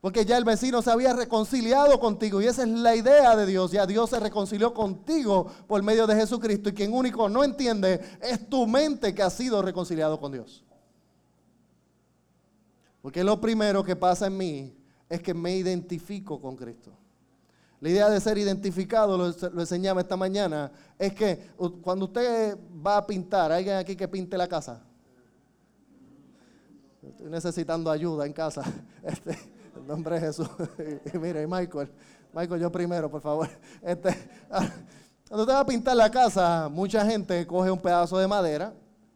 Porque ya el vecino se había reconciliado contigo y esa es la idea de Dios. Ya Dios se reconcilió contigo por medio de Jesucristo y quien único no entiende es tu mente que ha sido reconciliado con Dios. Porque lo primero que pasa en mí es que me identifico con Cristo. La idea de ser identificado, lo, enseñaba esta mañana, es que cuando usted va a pintar, ¿hay alguien aquí que pinte la casa? Estoy necesitando ayuda en casa. Este, nombre de Jesús. y, mire, Michael, Michael, yo primero, por favor. Este, cuando usted va a pintar la casa, mucha gente coge un pedazo de madera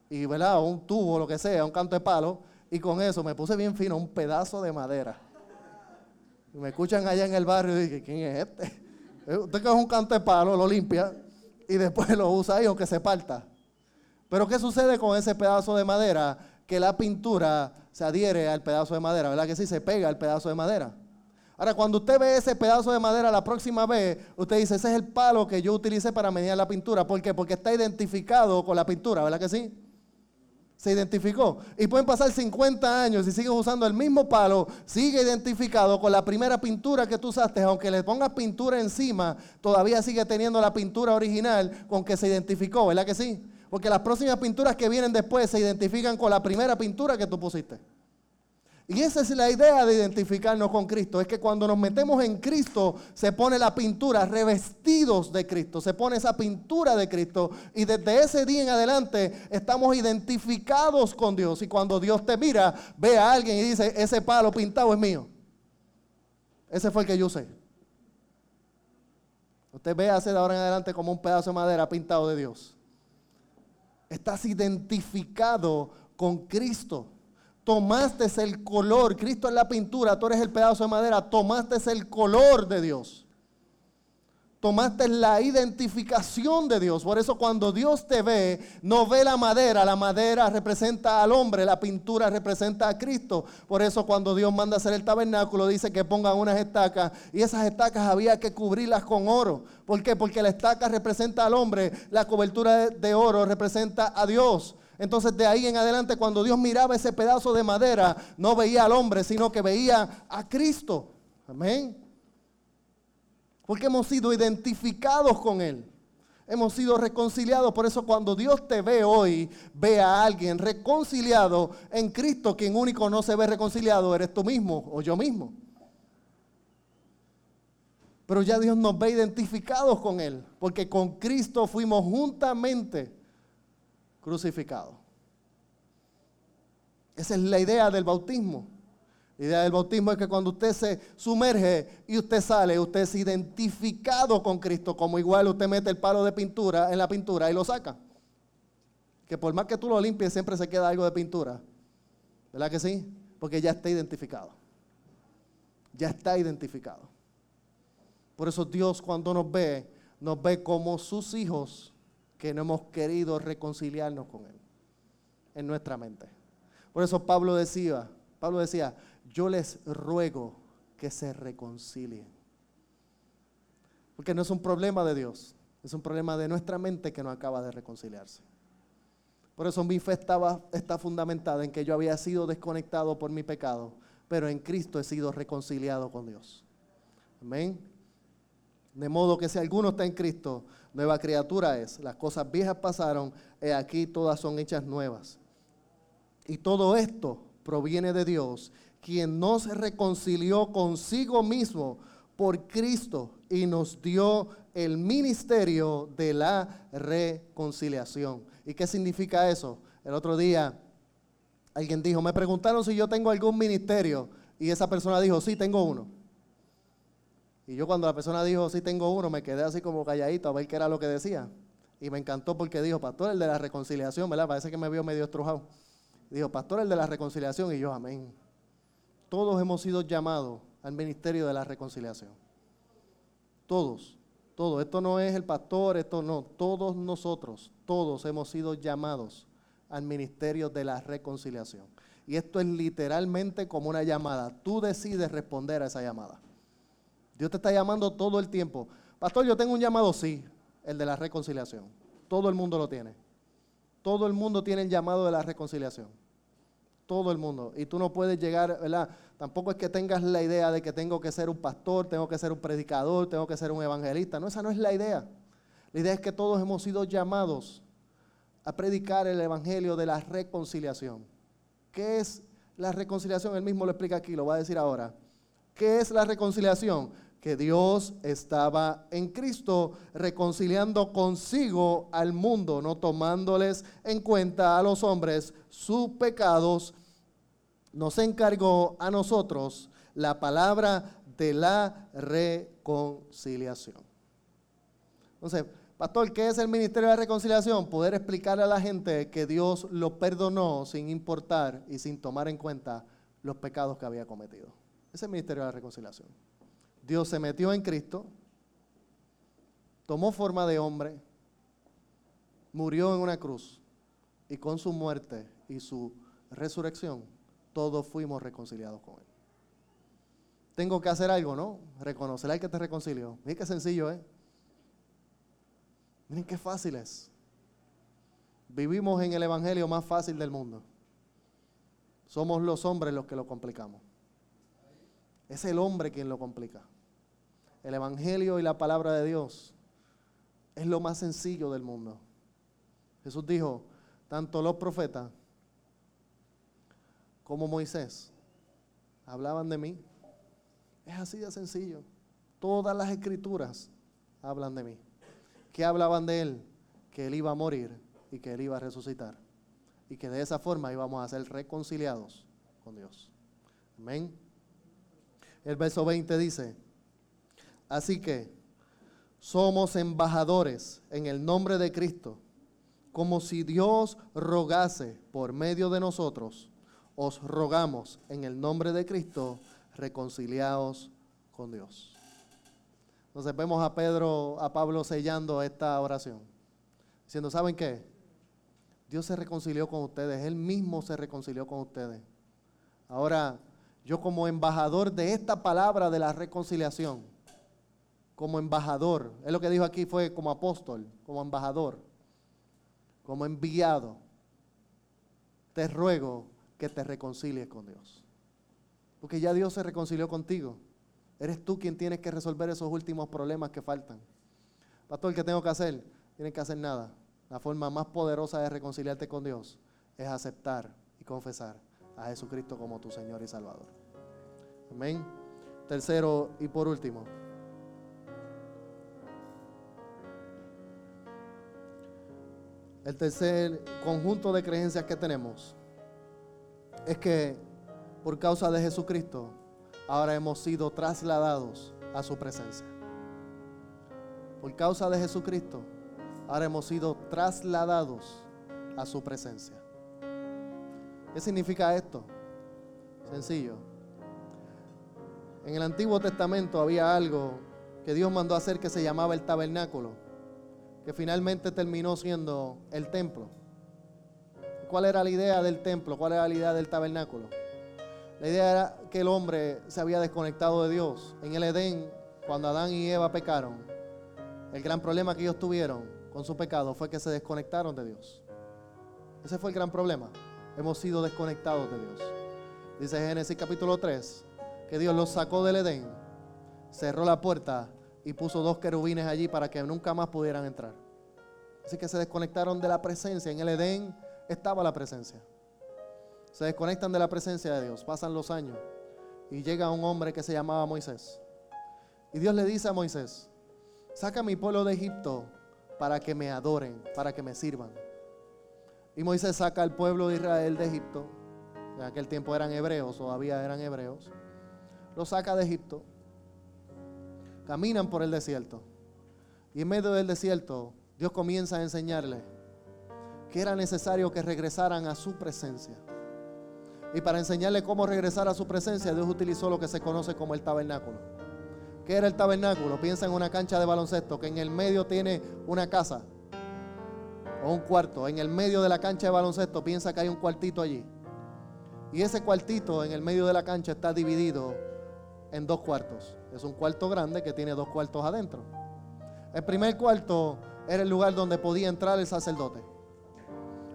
y, ¿verdad? Un tubo, lo que sea, un canto de palo, y con eso me puse bien fino, un pedazo de madera. Y me escuchan allá en el barrio y dije, ¿quién es este? Eh, usted coge un canto de palo, lo limpia y después lo usa ahí aunque se parta. Pero ¿qué sucede con ese pedazo de madera? Que la pintura se adhiere al pedazo de madera, ¿verdad que sí? Se pega al pedazo de madera. Ahora, cuando usted ve ese pedazo de madera la próxima vez, usted dice, ese es el palo que yo utilicé para medir la pintura. ¿Por qué? Porque está identificado con la pintura, ¿verdad que sí? Se identificó. Y pueden pasar 50 años y sigues usando el mismo palo, sigue identificado con la primera pintura que tú usaste, aunque le pongas pintura encima, todavía sigue teniendo la pintura original con que se identificó, ¿verdad que sí? Porque las próximas pinturas que vienen después se identifican con la primera pintura que tú pusiste. Y esa es la idea de identificarnos con Cristo. Es que cuando nos metemos en Cristo se pone la pintura, revestidos de Cristo. Se pone esa pintura de Cristo. Y desde ese día en adelante estamos identificados con Dios. Y cuando Dios te mira, ve a alguien y dice, ese palo pintado es mío. Ese fue el que yo usé. Usted ve hace de ahora en adelante como un pedazo de madera pintado de Dios. Estás identificado con Cristo. Tomaste el color. Cristo es la pintura, tú eres el pedazo de madera. Tomaste el color de Dios tomaste la identificación de Dios. Por eso cuando Dios te ve, no ve la madera, la madera representa al hombre, la pintura representa a Cristo. Por eso cuando Dios manda hacer el tabernáculo, dice que pongan unas estacas y esas estacas había que cubrirlas con oro. ¿Por qué? Porque la estaca representa al hombre, la cobertura de oro representa a Dios. Entonces de ahí en adelante cuando Dios miraba ese pedazo de madera, no veía al hombre, sino que veía a Cristo. Amén. Porque hemos sido identificados con Él. Hemos sido reconciliados. Por eso cuando Dios te ve hoy, ve a alguien reconciliado en Cristo. Quien único no se ve reconciliado eres tú mismo o yo mismo. Pero ya Dios nos ve identificados con Él. Porque con Cristo fuimos juntamente crucificados. Esa es la idea del bautismo. La idea del bautismo es que cuando usted se sumerge y usted sale, usted es identificado con Cristo, como igual usted mete el palo de pintura en la pintura y lo saca. Que por más que tú lo limpies, siempre se queda algo de pintura. ¿Verdad que sí? Porque ya está identificado. Ya está identificado. Por eso Dios cuando nos ve, nos ve como sus hijos que no hemos querido reconciliarnos con Él en nuestra mente. Por eso Pablo decía, Pablo decía, yo les ruego que se reconcilien. Porque no es un problema de Dios, es un problema de nuestra mente que no acaba de reconciliarse. Por eso mi fe estaba, está fundamentada en que yo había sido desconectado por mi pecado, pero en Cristo he sido reconciliado con Dios. Amén. De modo que si alguno está en Cristo, nueva criatura es. Las cosas viejas pasaron, y aquí todas son hechas nuevas. Y todo esto proviene de Dios, quien nos reconcilió consigo mismo por Cristo y nos dio el ministerio de la reconciliación. ¿Y qué significa eso? El otro día alguien dijo, me preguntaron si yo tengo algún ministerio y esa persona dijo, sí, tengo uno. Y yo cuando la persona dijo, sí tengo uno, me quedé así como calladito a ver qué era lo que decía. Y me encantó porque dijo, pastor, el de la reconciliación, ¿verdad? Parece que me vio medio estrujado. Dijo, pastor, el de la reconciliación. Y yo, amén. Todos hemos sido llamados al ministerio de la reconciliación. Todos, todos. Esto no es el pastor, esto no. Todos nosotros, todos hemos sido llamados al ministerio de la reconciliación. Y esto es literalmente como una llamada. Tú decides responder a esa llamada. Dios te está llamando todo el tiempo. Pastor, yo tengo un llamado, sí el de la reconciliación. Todo el mundo lo tiene. Todo el mundo tiene el llamado de la reconciliación. Todo el mundo. Y tú no puedes llegar, ¿verdad? Tampoco es que tengas la idea de que tengo que ser un pastor, tengo que ser un predicador, tengo que ser un evangelista. No, esa no es la idea. La idea es que todos hemos sido llamados a predicar el evangelio de la reconciliación. ¿Qué es la reconciliación? Él mismo lo explica aquí, lo va a decir ahora. ¿Qué es la reconciliación? Que Dios estaba en Cristo reconciliando consigo al mundo, no tomándoles en cuenta a los hombres sus pecados, nos encargó a nosotros la palabra de la reconciliación. Entonces, pastor, ¿qué es el ministerio de la reconciliación? Poder explicarle a la gente que Dios lo perdonó sin importar y sin tomar en cuenta los pecados que había cometido. Ese es el ministerio de la reconciliación. Dios se metió en Cristo, tomó forma de hombre, murió en una cruz y con su muerte y su resurrección todos fuimos reconciliados con Él. Tengo que hacer algo, ¿no? Reconocer al que te reconcilió. Miren qué sencillo, ¿eh? Miren qué fácil es. Vivimos en el evangelio más fácil del mundo. Somos los hombres los que lo complicamos. Es el hombre quien lo complica. El Evangelio y la palabra de Dios es lo más sencillo del mundo. Jesús dijo, tanto los profetas como Moisés hablaban de mí. Es así de sencillo. Todas las escrituras hablan de mí. ¿Qué hablaban de él? Que él iba a morir y que él iba a resucitar. Y que de esa forma íbamos a ser reconciliados con Dios. Amén. El verso 20 dice, así que somos embajadores en el nombre de Cristo, como si Dios rogase por medio de nosotros, os rogamos en el nombre de Cristo, reconciliados con Dios. Entonces vemos a Pedro, a Pablo sellando esta oración, diciendo, ¿saben qué? Dios se reconcilió con ustedes, Él mismo se reconcilió con ustedes. Ahora, yo como embajador de esta palabra de la reconciliación, como embajador, es lo que dijo aquí fue como apóstol, como embajador, como enviado, te ruego que te reconcilies con Dios. Porque ya Dios se reconcilió contigo. Eres tú quien tienes que resolver esos últimos problemas que faltan. Pastor, ¿qué tengo que hacer? Tienes que hacer nada. La forma más poderosa de reconciliarte con Dios es aceptar y confesar a Jesucristo como tu Señor y Salvador. Amén. Tercero y por último. El tercer conjunto de creencias que tenemos es que por causa de Jesucristo ahora hemos sido trasladados a su presencia. Por causa de Jesucristo ahora hemos sido trasladados a su presencia. ¿Qué significa esto? Sencillo. En el Antiguo Testamento había algo que Dios mandó a hacer que se llamaba el tabernáculo, que finalmente terminó siendo el templo. ¿Cuál era la idea del templo? ¿Cuál era la idea del tabernáculo? La idea era que el hombre se había desconectado de Dios. En el Edén, cuando Adán y Eva pecaron, el gran problema que ellos tuvieron con su pecado fue que se desconectaron de Dios. Ese fue el gran problema hemos sido desconectados de Dios. Dice Génesis capítulo 3 que Dios los sacó del Edén, cerró la puerta y puso dos querubines allí para que nunca más pudieran entrar. Así que se desconectaron de la presencia. En el Edén estaba la presencia. Se desconectan de la presencia de Dios. Pasan los años y llega un hombre que se llamaba Moisés. Y Dios le dice a Moisés, saca a mi pueblo de Egipto para que me adoren, para que me sirvan. Y Moisés saca al pueblo de Israel de Egipto. En aquel tiempo eran hebreos, todavía eran hebreos. Lo saca de Egipto. caminan por el desierto. Y en medio del desierto, Dios comienza a enseñarle que era necesario que regresaran a su presencia. Y para enseñarle cómo regresar a su presencia, Dios utilizó lo que se conoce como el tabernáculo. ¿Qué era el tabernáculo? Piensa en una cancha de baloncesto que en el medio tiene una casa o un cuarto. En el medio de la cancha de baloncesto piensa que hay un cuartito allí. Y ese cuartito en el medio de la cancha está dividido en dos cuartos. Es un cuarto grande que tiene dos cuartos adentro. El primer cuarto era el lugar donde podía entrar el sacerdote.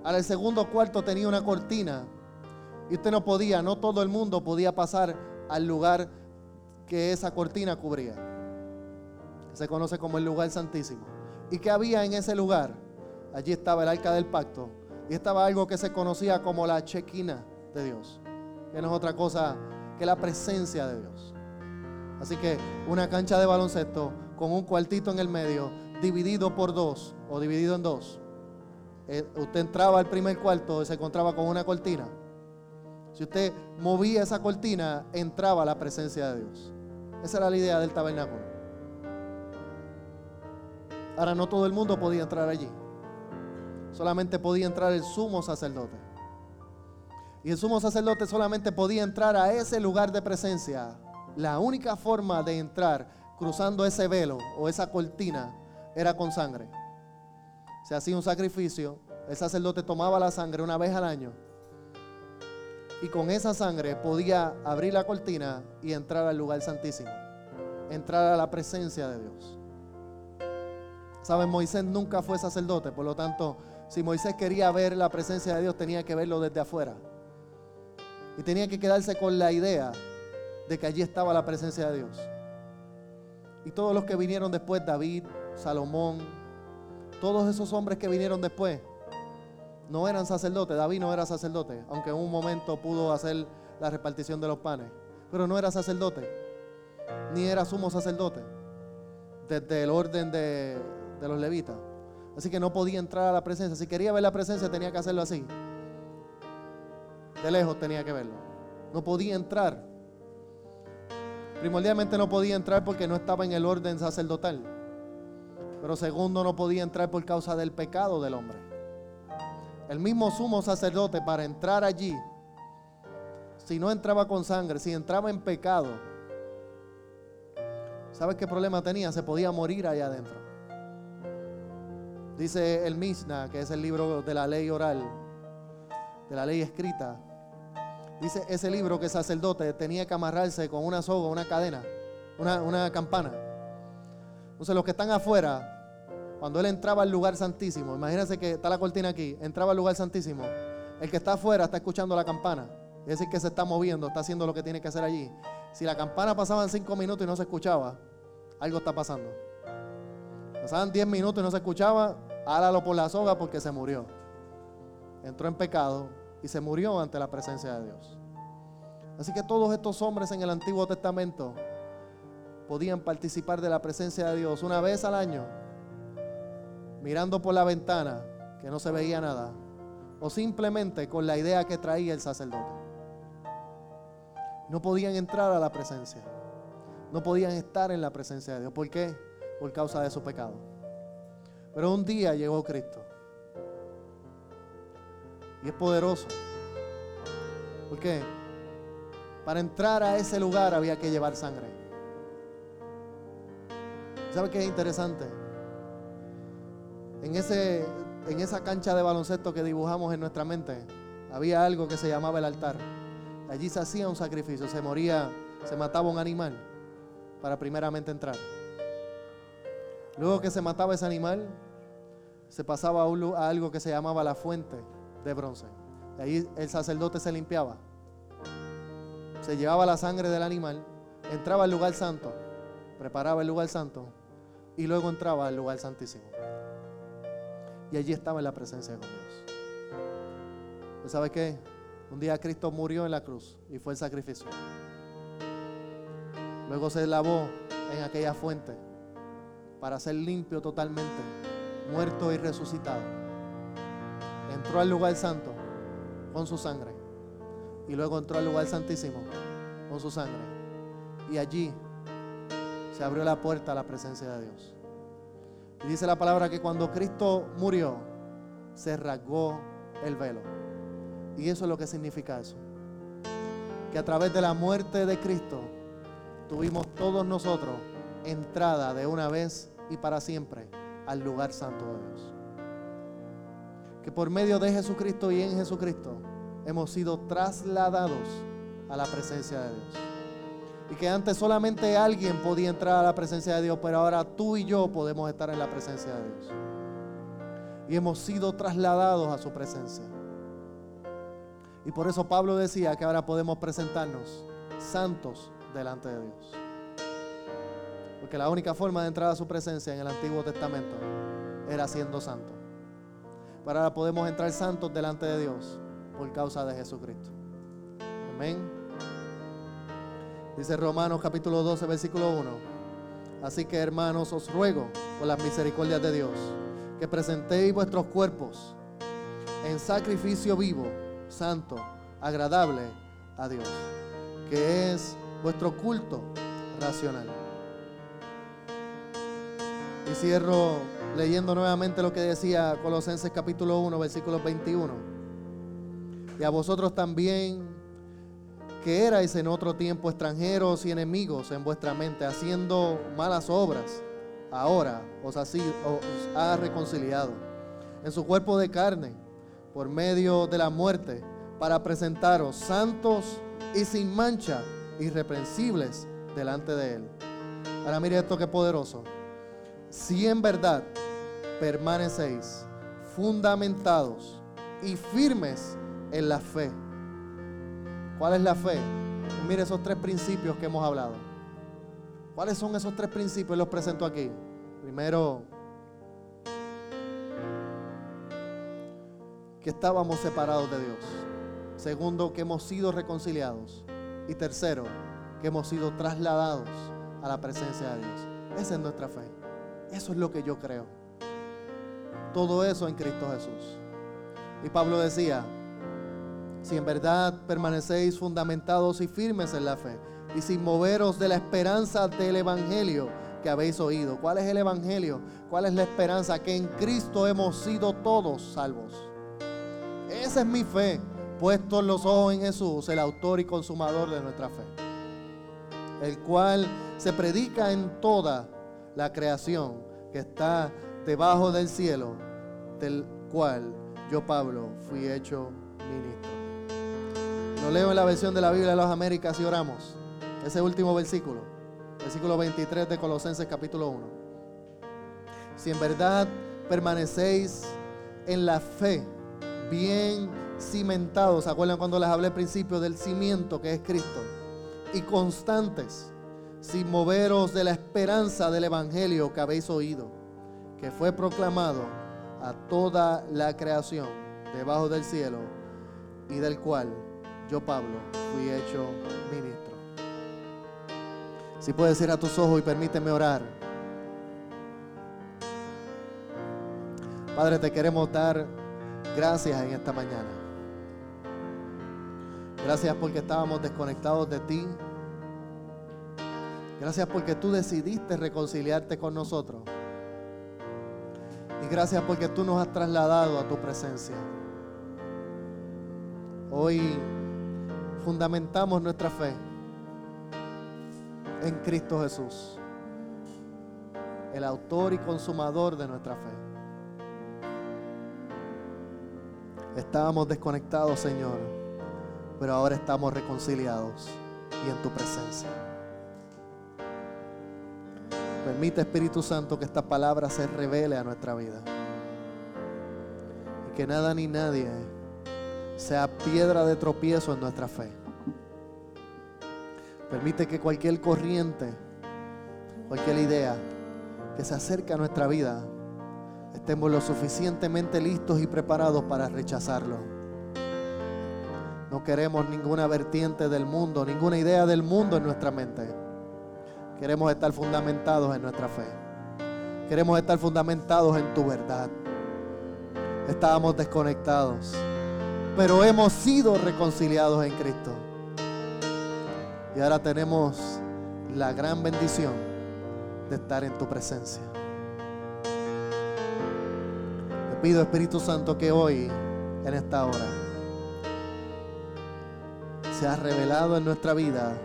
El segundo cuarto tenía una cortina y usted no podía, no todo el mundo podía pasar al lugar que esa cortina cubría. Se conoce como el lugar santísimo. ¿Y qué había en ese lugar? Allí estaba el arca del pacto y estaba algo que se conocía como la chequina de Dios, que no es otra cosa que la presencia de Dios. Así que una cancha de baloncesto con un cuartito en el medio, dividido por dos o dividido en dos. Eh, usted entraba al primer cuarto y se encontraba con una cortina. Si usted movía esa cortina, entraba la presencia de Dios. Esa era la idea del tabernáculo. Ahora no todo el mundo podía entrar allí. Solamente podía entrar el sumo sacerdote. Y el sumo sacerdote solamente podía entrar a ese lugar de presencia. La única forma de entrar cruzando ese velo o esa cortina era con sangre. Se hacía un sacrificio, el sacerdote tomaba la sangre una vez al año y con esa sangre podía abrir la cortina y entrar al lugar santísimo, entrar a la presencia de Dios. Saben, Moisés nunca fue sacerdote, por lo tanto, si Moisés quería ver la presencia de Dios, tenía que verlo desde afuera. Y tenía que quedarse con la idea de que allí estaba la presencia de Dios. Y todos los que vinieron después, David, Salomón, todos esos hombres que vinieron después, no eran sacerdotes. David no era sacerdote, aunque en un momento pudo hacer la repartición de los panes. Pero no era sacerdote, ni era sumo sacerdote, desde el orden de, de los levitas. Así que no podía entrar a la presencia. Si quería ver la presencia, tenía que hacerlo así. De lejos tenía que verlo. No podía entrar. Primordialmente no podía entrar porque no estaba en el orden sacerdotal. Pero segundo, no podía entrar por causa del pecado del hombre el mismo sumo sacerdote para entrar allí, si no entraba con sangre, si entraba en pecado, ¿sabes qué problema tenía? Se podía morir allá adentro. Dice el Mishnah, que es el libro de la ley oral, de la ley escrita. Dice ese libro que el sacerdote tenía que amarrarse con una soga, una cadena, una, campana. Entonces los que están afuera cuando él entraba al lugar santísimo, imagínense que está la cortina aquí, entraba al lugar santísimo, el que está afuera está escuchando la campana, es decir, que se está moviendo, está haciendo lo que tiene que hacer allí. Si la campana pasaba en cinco minutos y no se escuchaba, algo está pasando. Pasaban diez minutos y no se escuchaba, hálalo por la soga porque se murió. Entró en pecado y se murió ante la presencia de Dios. Así que todos estos hombres en el Antiguo Testamento podían participar de la presencia de Dios una vez al año mirando por la ventana que no se veía nada, o simplemente con la idea que traía el sacerdote. No podían entrar a la presencia, no podían estar en la presencia de Dios. ¿Por qué? Por causa de su pecado. Pero un día llegó Cristo. Y es poderoso. ¿Por qué? Para entrar a ese lugar había que llevar sangre. ¿Sabe qué es interesante? en, ese, en esa cancha de baloncesto que dibujamos en nuestra mente, había algo que se llamaba el altar. Allí se hacía un sacrificio, se moría, se mataba un animal para primeramente entrar. Luego que se mataba ese animal, se pasaba a, algo que se llamaba la fuente de bronce. ahí el sacerdote se limpiaba. Se llevaba la sangre del animal, entraba al lugar santo, preparaba el lugar santo y luego entraba al lugar santísimo. Y allí estaba en la presencia de Dios. ¿Usted sabe qué? Un día Cristo murió en la cruz y fue el sacrificio. Luego se lavó en aquella fuente para ser limpio totalmente, muerto y resucitado. Entró al lugar santo con su sangre y luego entró al lugar santísimo con su sangre. Y allí se abrió la puerta a la presencia de Dios. Y dice la palabra que cuando Cristo murió, se rasgó el velo. Y eso es lo que significa eso. Que a través de la muerte de Cristo tuvimos todos nosotros entrada de una vez y para siempre al lugar santo de Dios. Que por medio de Jesucristo y en Jesucristo hemos sido trasladados a la presencia de Dios. Y que antes solamente alguien podía entrar a la presencia de Dios, pero ahora tú y yo podemos estar en la presencia de Dios. Y hemos sido trasladados a su presencia. Y por eso Pablo decía que ahora podemos presentarnos santos delante de Dios. Porque la única forma de entrar a su presencia en el Antiguo Testamento era siendo santo. Pero ahora podemos entrar santos delante de Dios por causa de Jesucristo. Amén. Dice Romanos capítulo 12, versículo 1. Así que hermanos, os ruego por las misericordias de Dios, que presentéis vuestros cuerpos en sacrificio vivo, santo, agradable a Dios, que es vuestro culto racional. Y cierro leyendo nuevamente lo que decía Colosenses capítulo 1, versículo 21. Y a vosotros también, que erais en otro tiempo extranjeros y enemigos en vuestra mente, haciendo malas obras, ahora os, así, os ha reconciliado en su cuerpo de carne por medio de la muerte, para presentaros santos y sin mancha, irreprensibles delante de Él. Ahora mire esto que poderoso. Si en verdad permanecéis fundamentados y firmes en la fe. ¿Cuál es la fe? Mire esos tres principios que hemos hablado. ¿Cuáles son esos tres principios? Los presento aquí. Primero, que estábamos separados de Dios. Segundo, que hemos sido reconciliados. Y tercero, que hemos sido trasladados a la presencia de Dios. Esa es nuestra fe. Eso es lo que yo creo. Todo eso en Cristo Jesús. Y Pablo decía, si en verdad permanecéis fundamentados y firmes en la fe y sin moveros de la esperanza del Evangelio que habéis oído. ¿Cuál es el Evangelio? ¿Cuál es la esperanza? Que en Cristo hemos sido todos salvos. Esa es mi fe, puestos los ojos en Jesús, el autor y consumador de nuestra fe, el cual se predica en toda la creación que está debajo del cielo, del cual yo, Pablo, fui hecho ministro. Lo leo en la versión de la Biblia de las Américas y oramos. Ese último versículo, versículo 23 de Colosenses capítulo 1. Si en verdad permanecéis en la fe, bien cimentados, ¿se acuerdan cuando les hablé al principio del cimiento que es Cristo? Y constantes, sin moveros de la esperanza del Evangelio que habéis oído, que fue proclamado a toda la creación debajo del cielo y del cual yo, Pablo, fui hecho ministro. Si puedes ir a tus ojos y permíteme orar. Padre, te queremos dar gracias en esta mañana. Gracias porque estábamos desconectados de ti. Gracias porque tú decidiste reconciliarte con nosotros. Y gracias porque tú nos has trasladado a tu presencia. Hoy fundamentamos nuestra fe en Cristo Jesús, el autor y consumador de nuestra fe. Estábamos desconectados, Señor, pero ahora estamos reconciliados y en tu presencia. Permite, Espíritu Santo, que esta palabra se revele a nuestra vida. Y que nada ni nadie sea piedra de tropiezo en nuestra fe. Permite que cualquier corriente, cualquier idea que se acerque a nuestra vida, estemos lo suficientemente listos y preparados para rechazarlo. No queremos ninguna vertiente del mundo, ninguna idea del mundo en nuestra mente. Queremos estar fundamentados en nuestra fe. Queremos estar fundamentados en tu verdad. Estábamos desconectados, pero hemos sido reconciliados en Cristo. Y ahora tenemos la gran bendición de estar en tu presencia. Te pido, Espíritu Santo, que hoy, en esta hora, se ha revelado en nuestra vida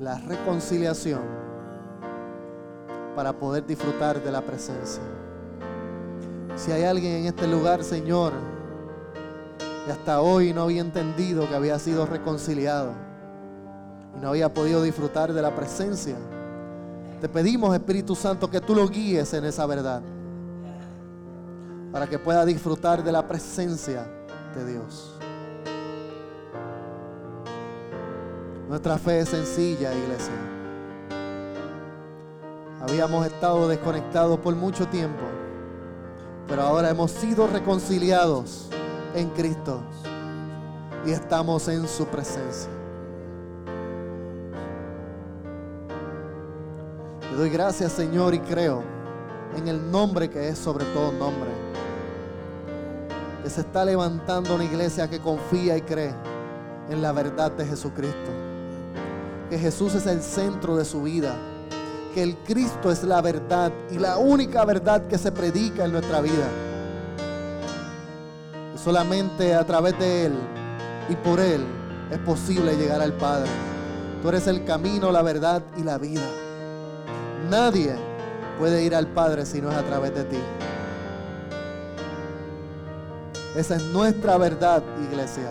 la reconciliación para poder disfrutar de la presencia. Si hay alguien en este lugar, Señor, que hasta hoy no había entendido que había sido reconciliado y no había podido disfrutar de la presencia, te pedimos, Espíritu Santo, que tú lo guíes en esa verdad para que pueda disfrutar de la presencia de Dios. Nuestra fe es sencilla, iglesia. Habíamos estado desconectados por mucho tiempo, pero ahora hemos sido reconciliados en Cristo y estamos en su presencia. Te doy gracias, Señor, y creo en el nombre que es sobre todo nombre. Que se está levantando una iglesia que confía y cree en la verdad de Jesucristo que Jesús es el centro de su vida, que el Cristo es la verdad y la única verdad que se predica en nuestra vida. Solamente a través de Él y por Él es posible llegar al Padre. Tú eres el camino, la verdad y la vida. Nadie puede ir al Padre si no es a través de ti. Esa es nuestra verdad, iglesia.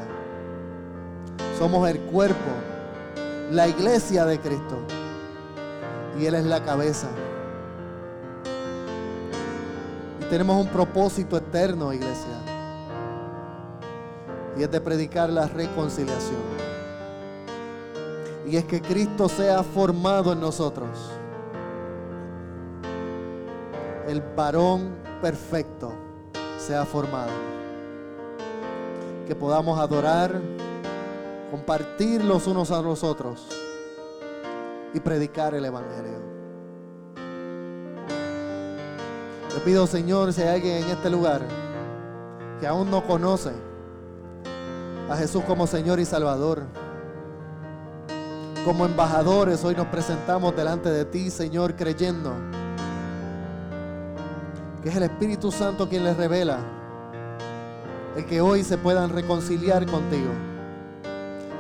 Somos el cuerpo la iglesia de Cristo. Y Él es la cabeza. Y tenemos un propósito eterno, iglesia. Y es de predicar la reconciliación. Y es que Cristo sea formado en nosotros. El varón perfecto sea formado. Que podamos adorar compartir los unos a los otros y predicar el Evangelio. Te pido, Señor, si hay alguien en este lugar que aún no conoce a Jesús como Señor y Salvador, como embajadores, hoy nos presentamos delante de ti, Señor, creyendo que es el Espíritu Santo quien les revela el que hoy se puedan reconciliar contigo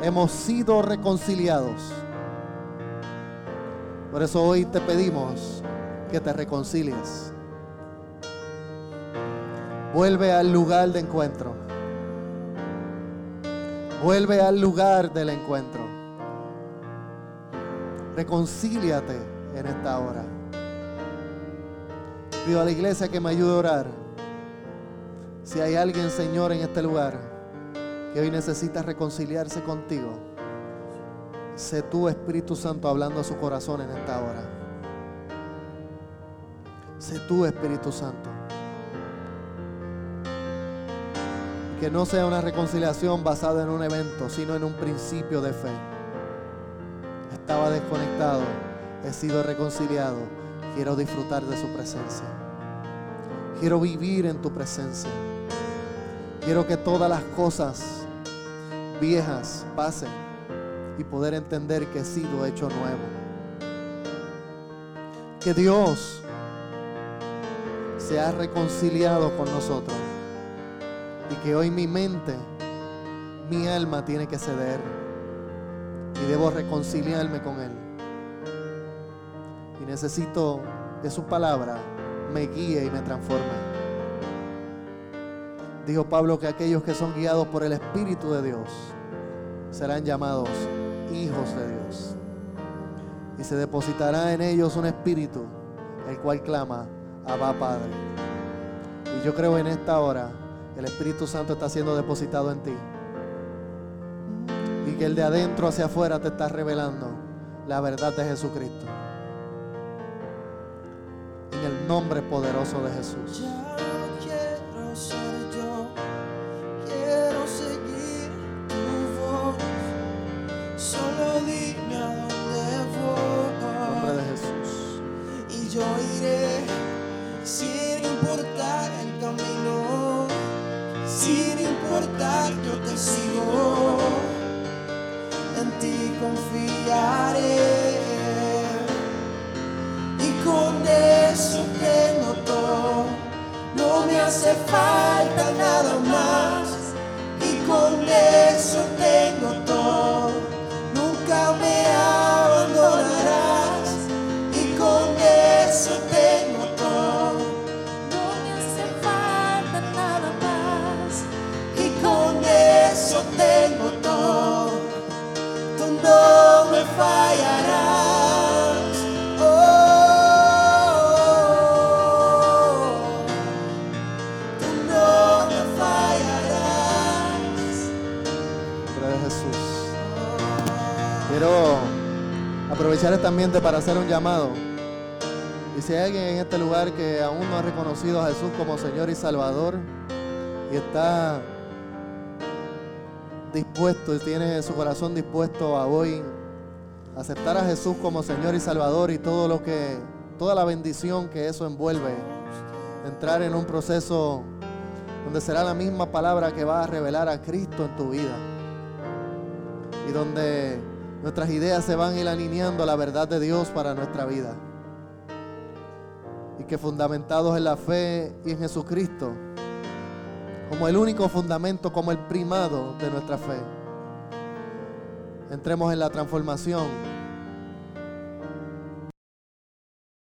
hemos sido reconciliados. Por eso hoy te pedimos que te reconcilies. Vuelve al lugar de encuentro. Vuelve al lugar del encuentro. Reconcíliate en esta hora. Pido a la iglesia que me ayude a orar. Si hay alguien, Señor, en este lugar que hoy necesita reconciliarse contigo, sé tú, Espíritu Santo, hablando a su corazón en esta hora. Sé tú, Espíritu Santo. Que no sea una reconciliación basada en un evento, sino en un principio de fe. Estaba desconectado, he sido reconciliado, quiero disfrutar de su presencia. Quiero vivir en tu presencia. Quiero que todas las cosas viejas pasen y poder entender que he sido hecho nuevo. Que Dios se ha reconciliado con nosotros y que hoy mi mente, mi alma tiene que ceder y debo reconciliarme con Él. Y necesito que su palabra me guíe y me transforme. Dijo Pablo que aquellos que son guiados por el Espíritu de Dios serán llamados hijos de Dios. Y se depositará en ellos un espíritu, el cual clama, Abba Padre. Y yo creo en esta hora, el Espíritu Santo está siendo depositado en ti. Y que el de adentro hacia afuera te está revelando la verdad de Jesucristo. En el nombre poderoso de Jesús. Para hacer un llamado. Y si hay alguien en este lugar que aún no ha reconocido a Jesús como Señor y Salvador y está dispuesto y tiene su corazón dispuesto a hoy aceptar a Jesús como Señor y Salvador y todo lo que toda la bendición que eso envuelve, entrar en un proceso donde será la misma palabra que va a revelar a Cristo en tu vida y donde nuestras ideas se van a ir alineando a la verdad de Dios para nuestra vida. Y que fundamentados en la fe y en Jesucristo, como el único fundamento, como el primado de nuestra fe, entremos en la transformación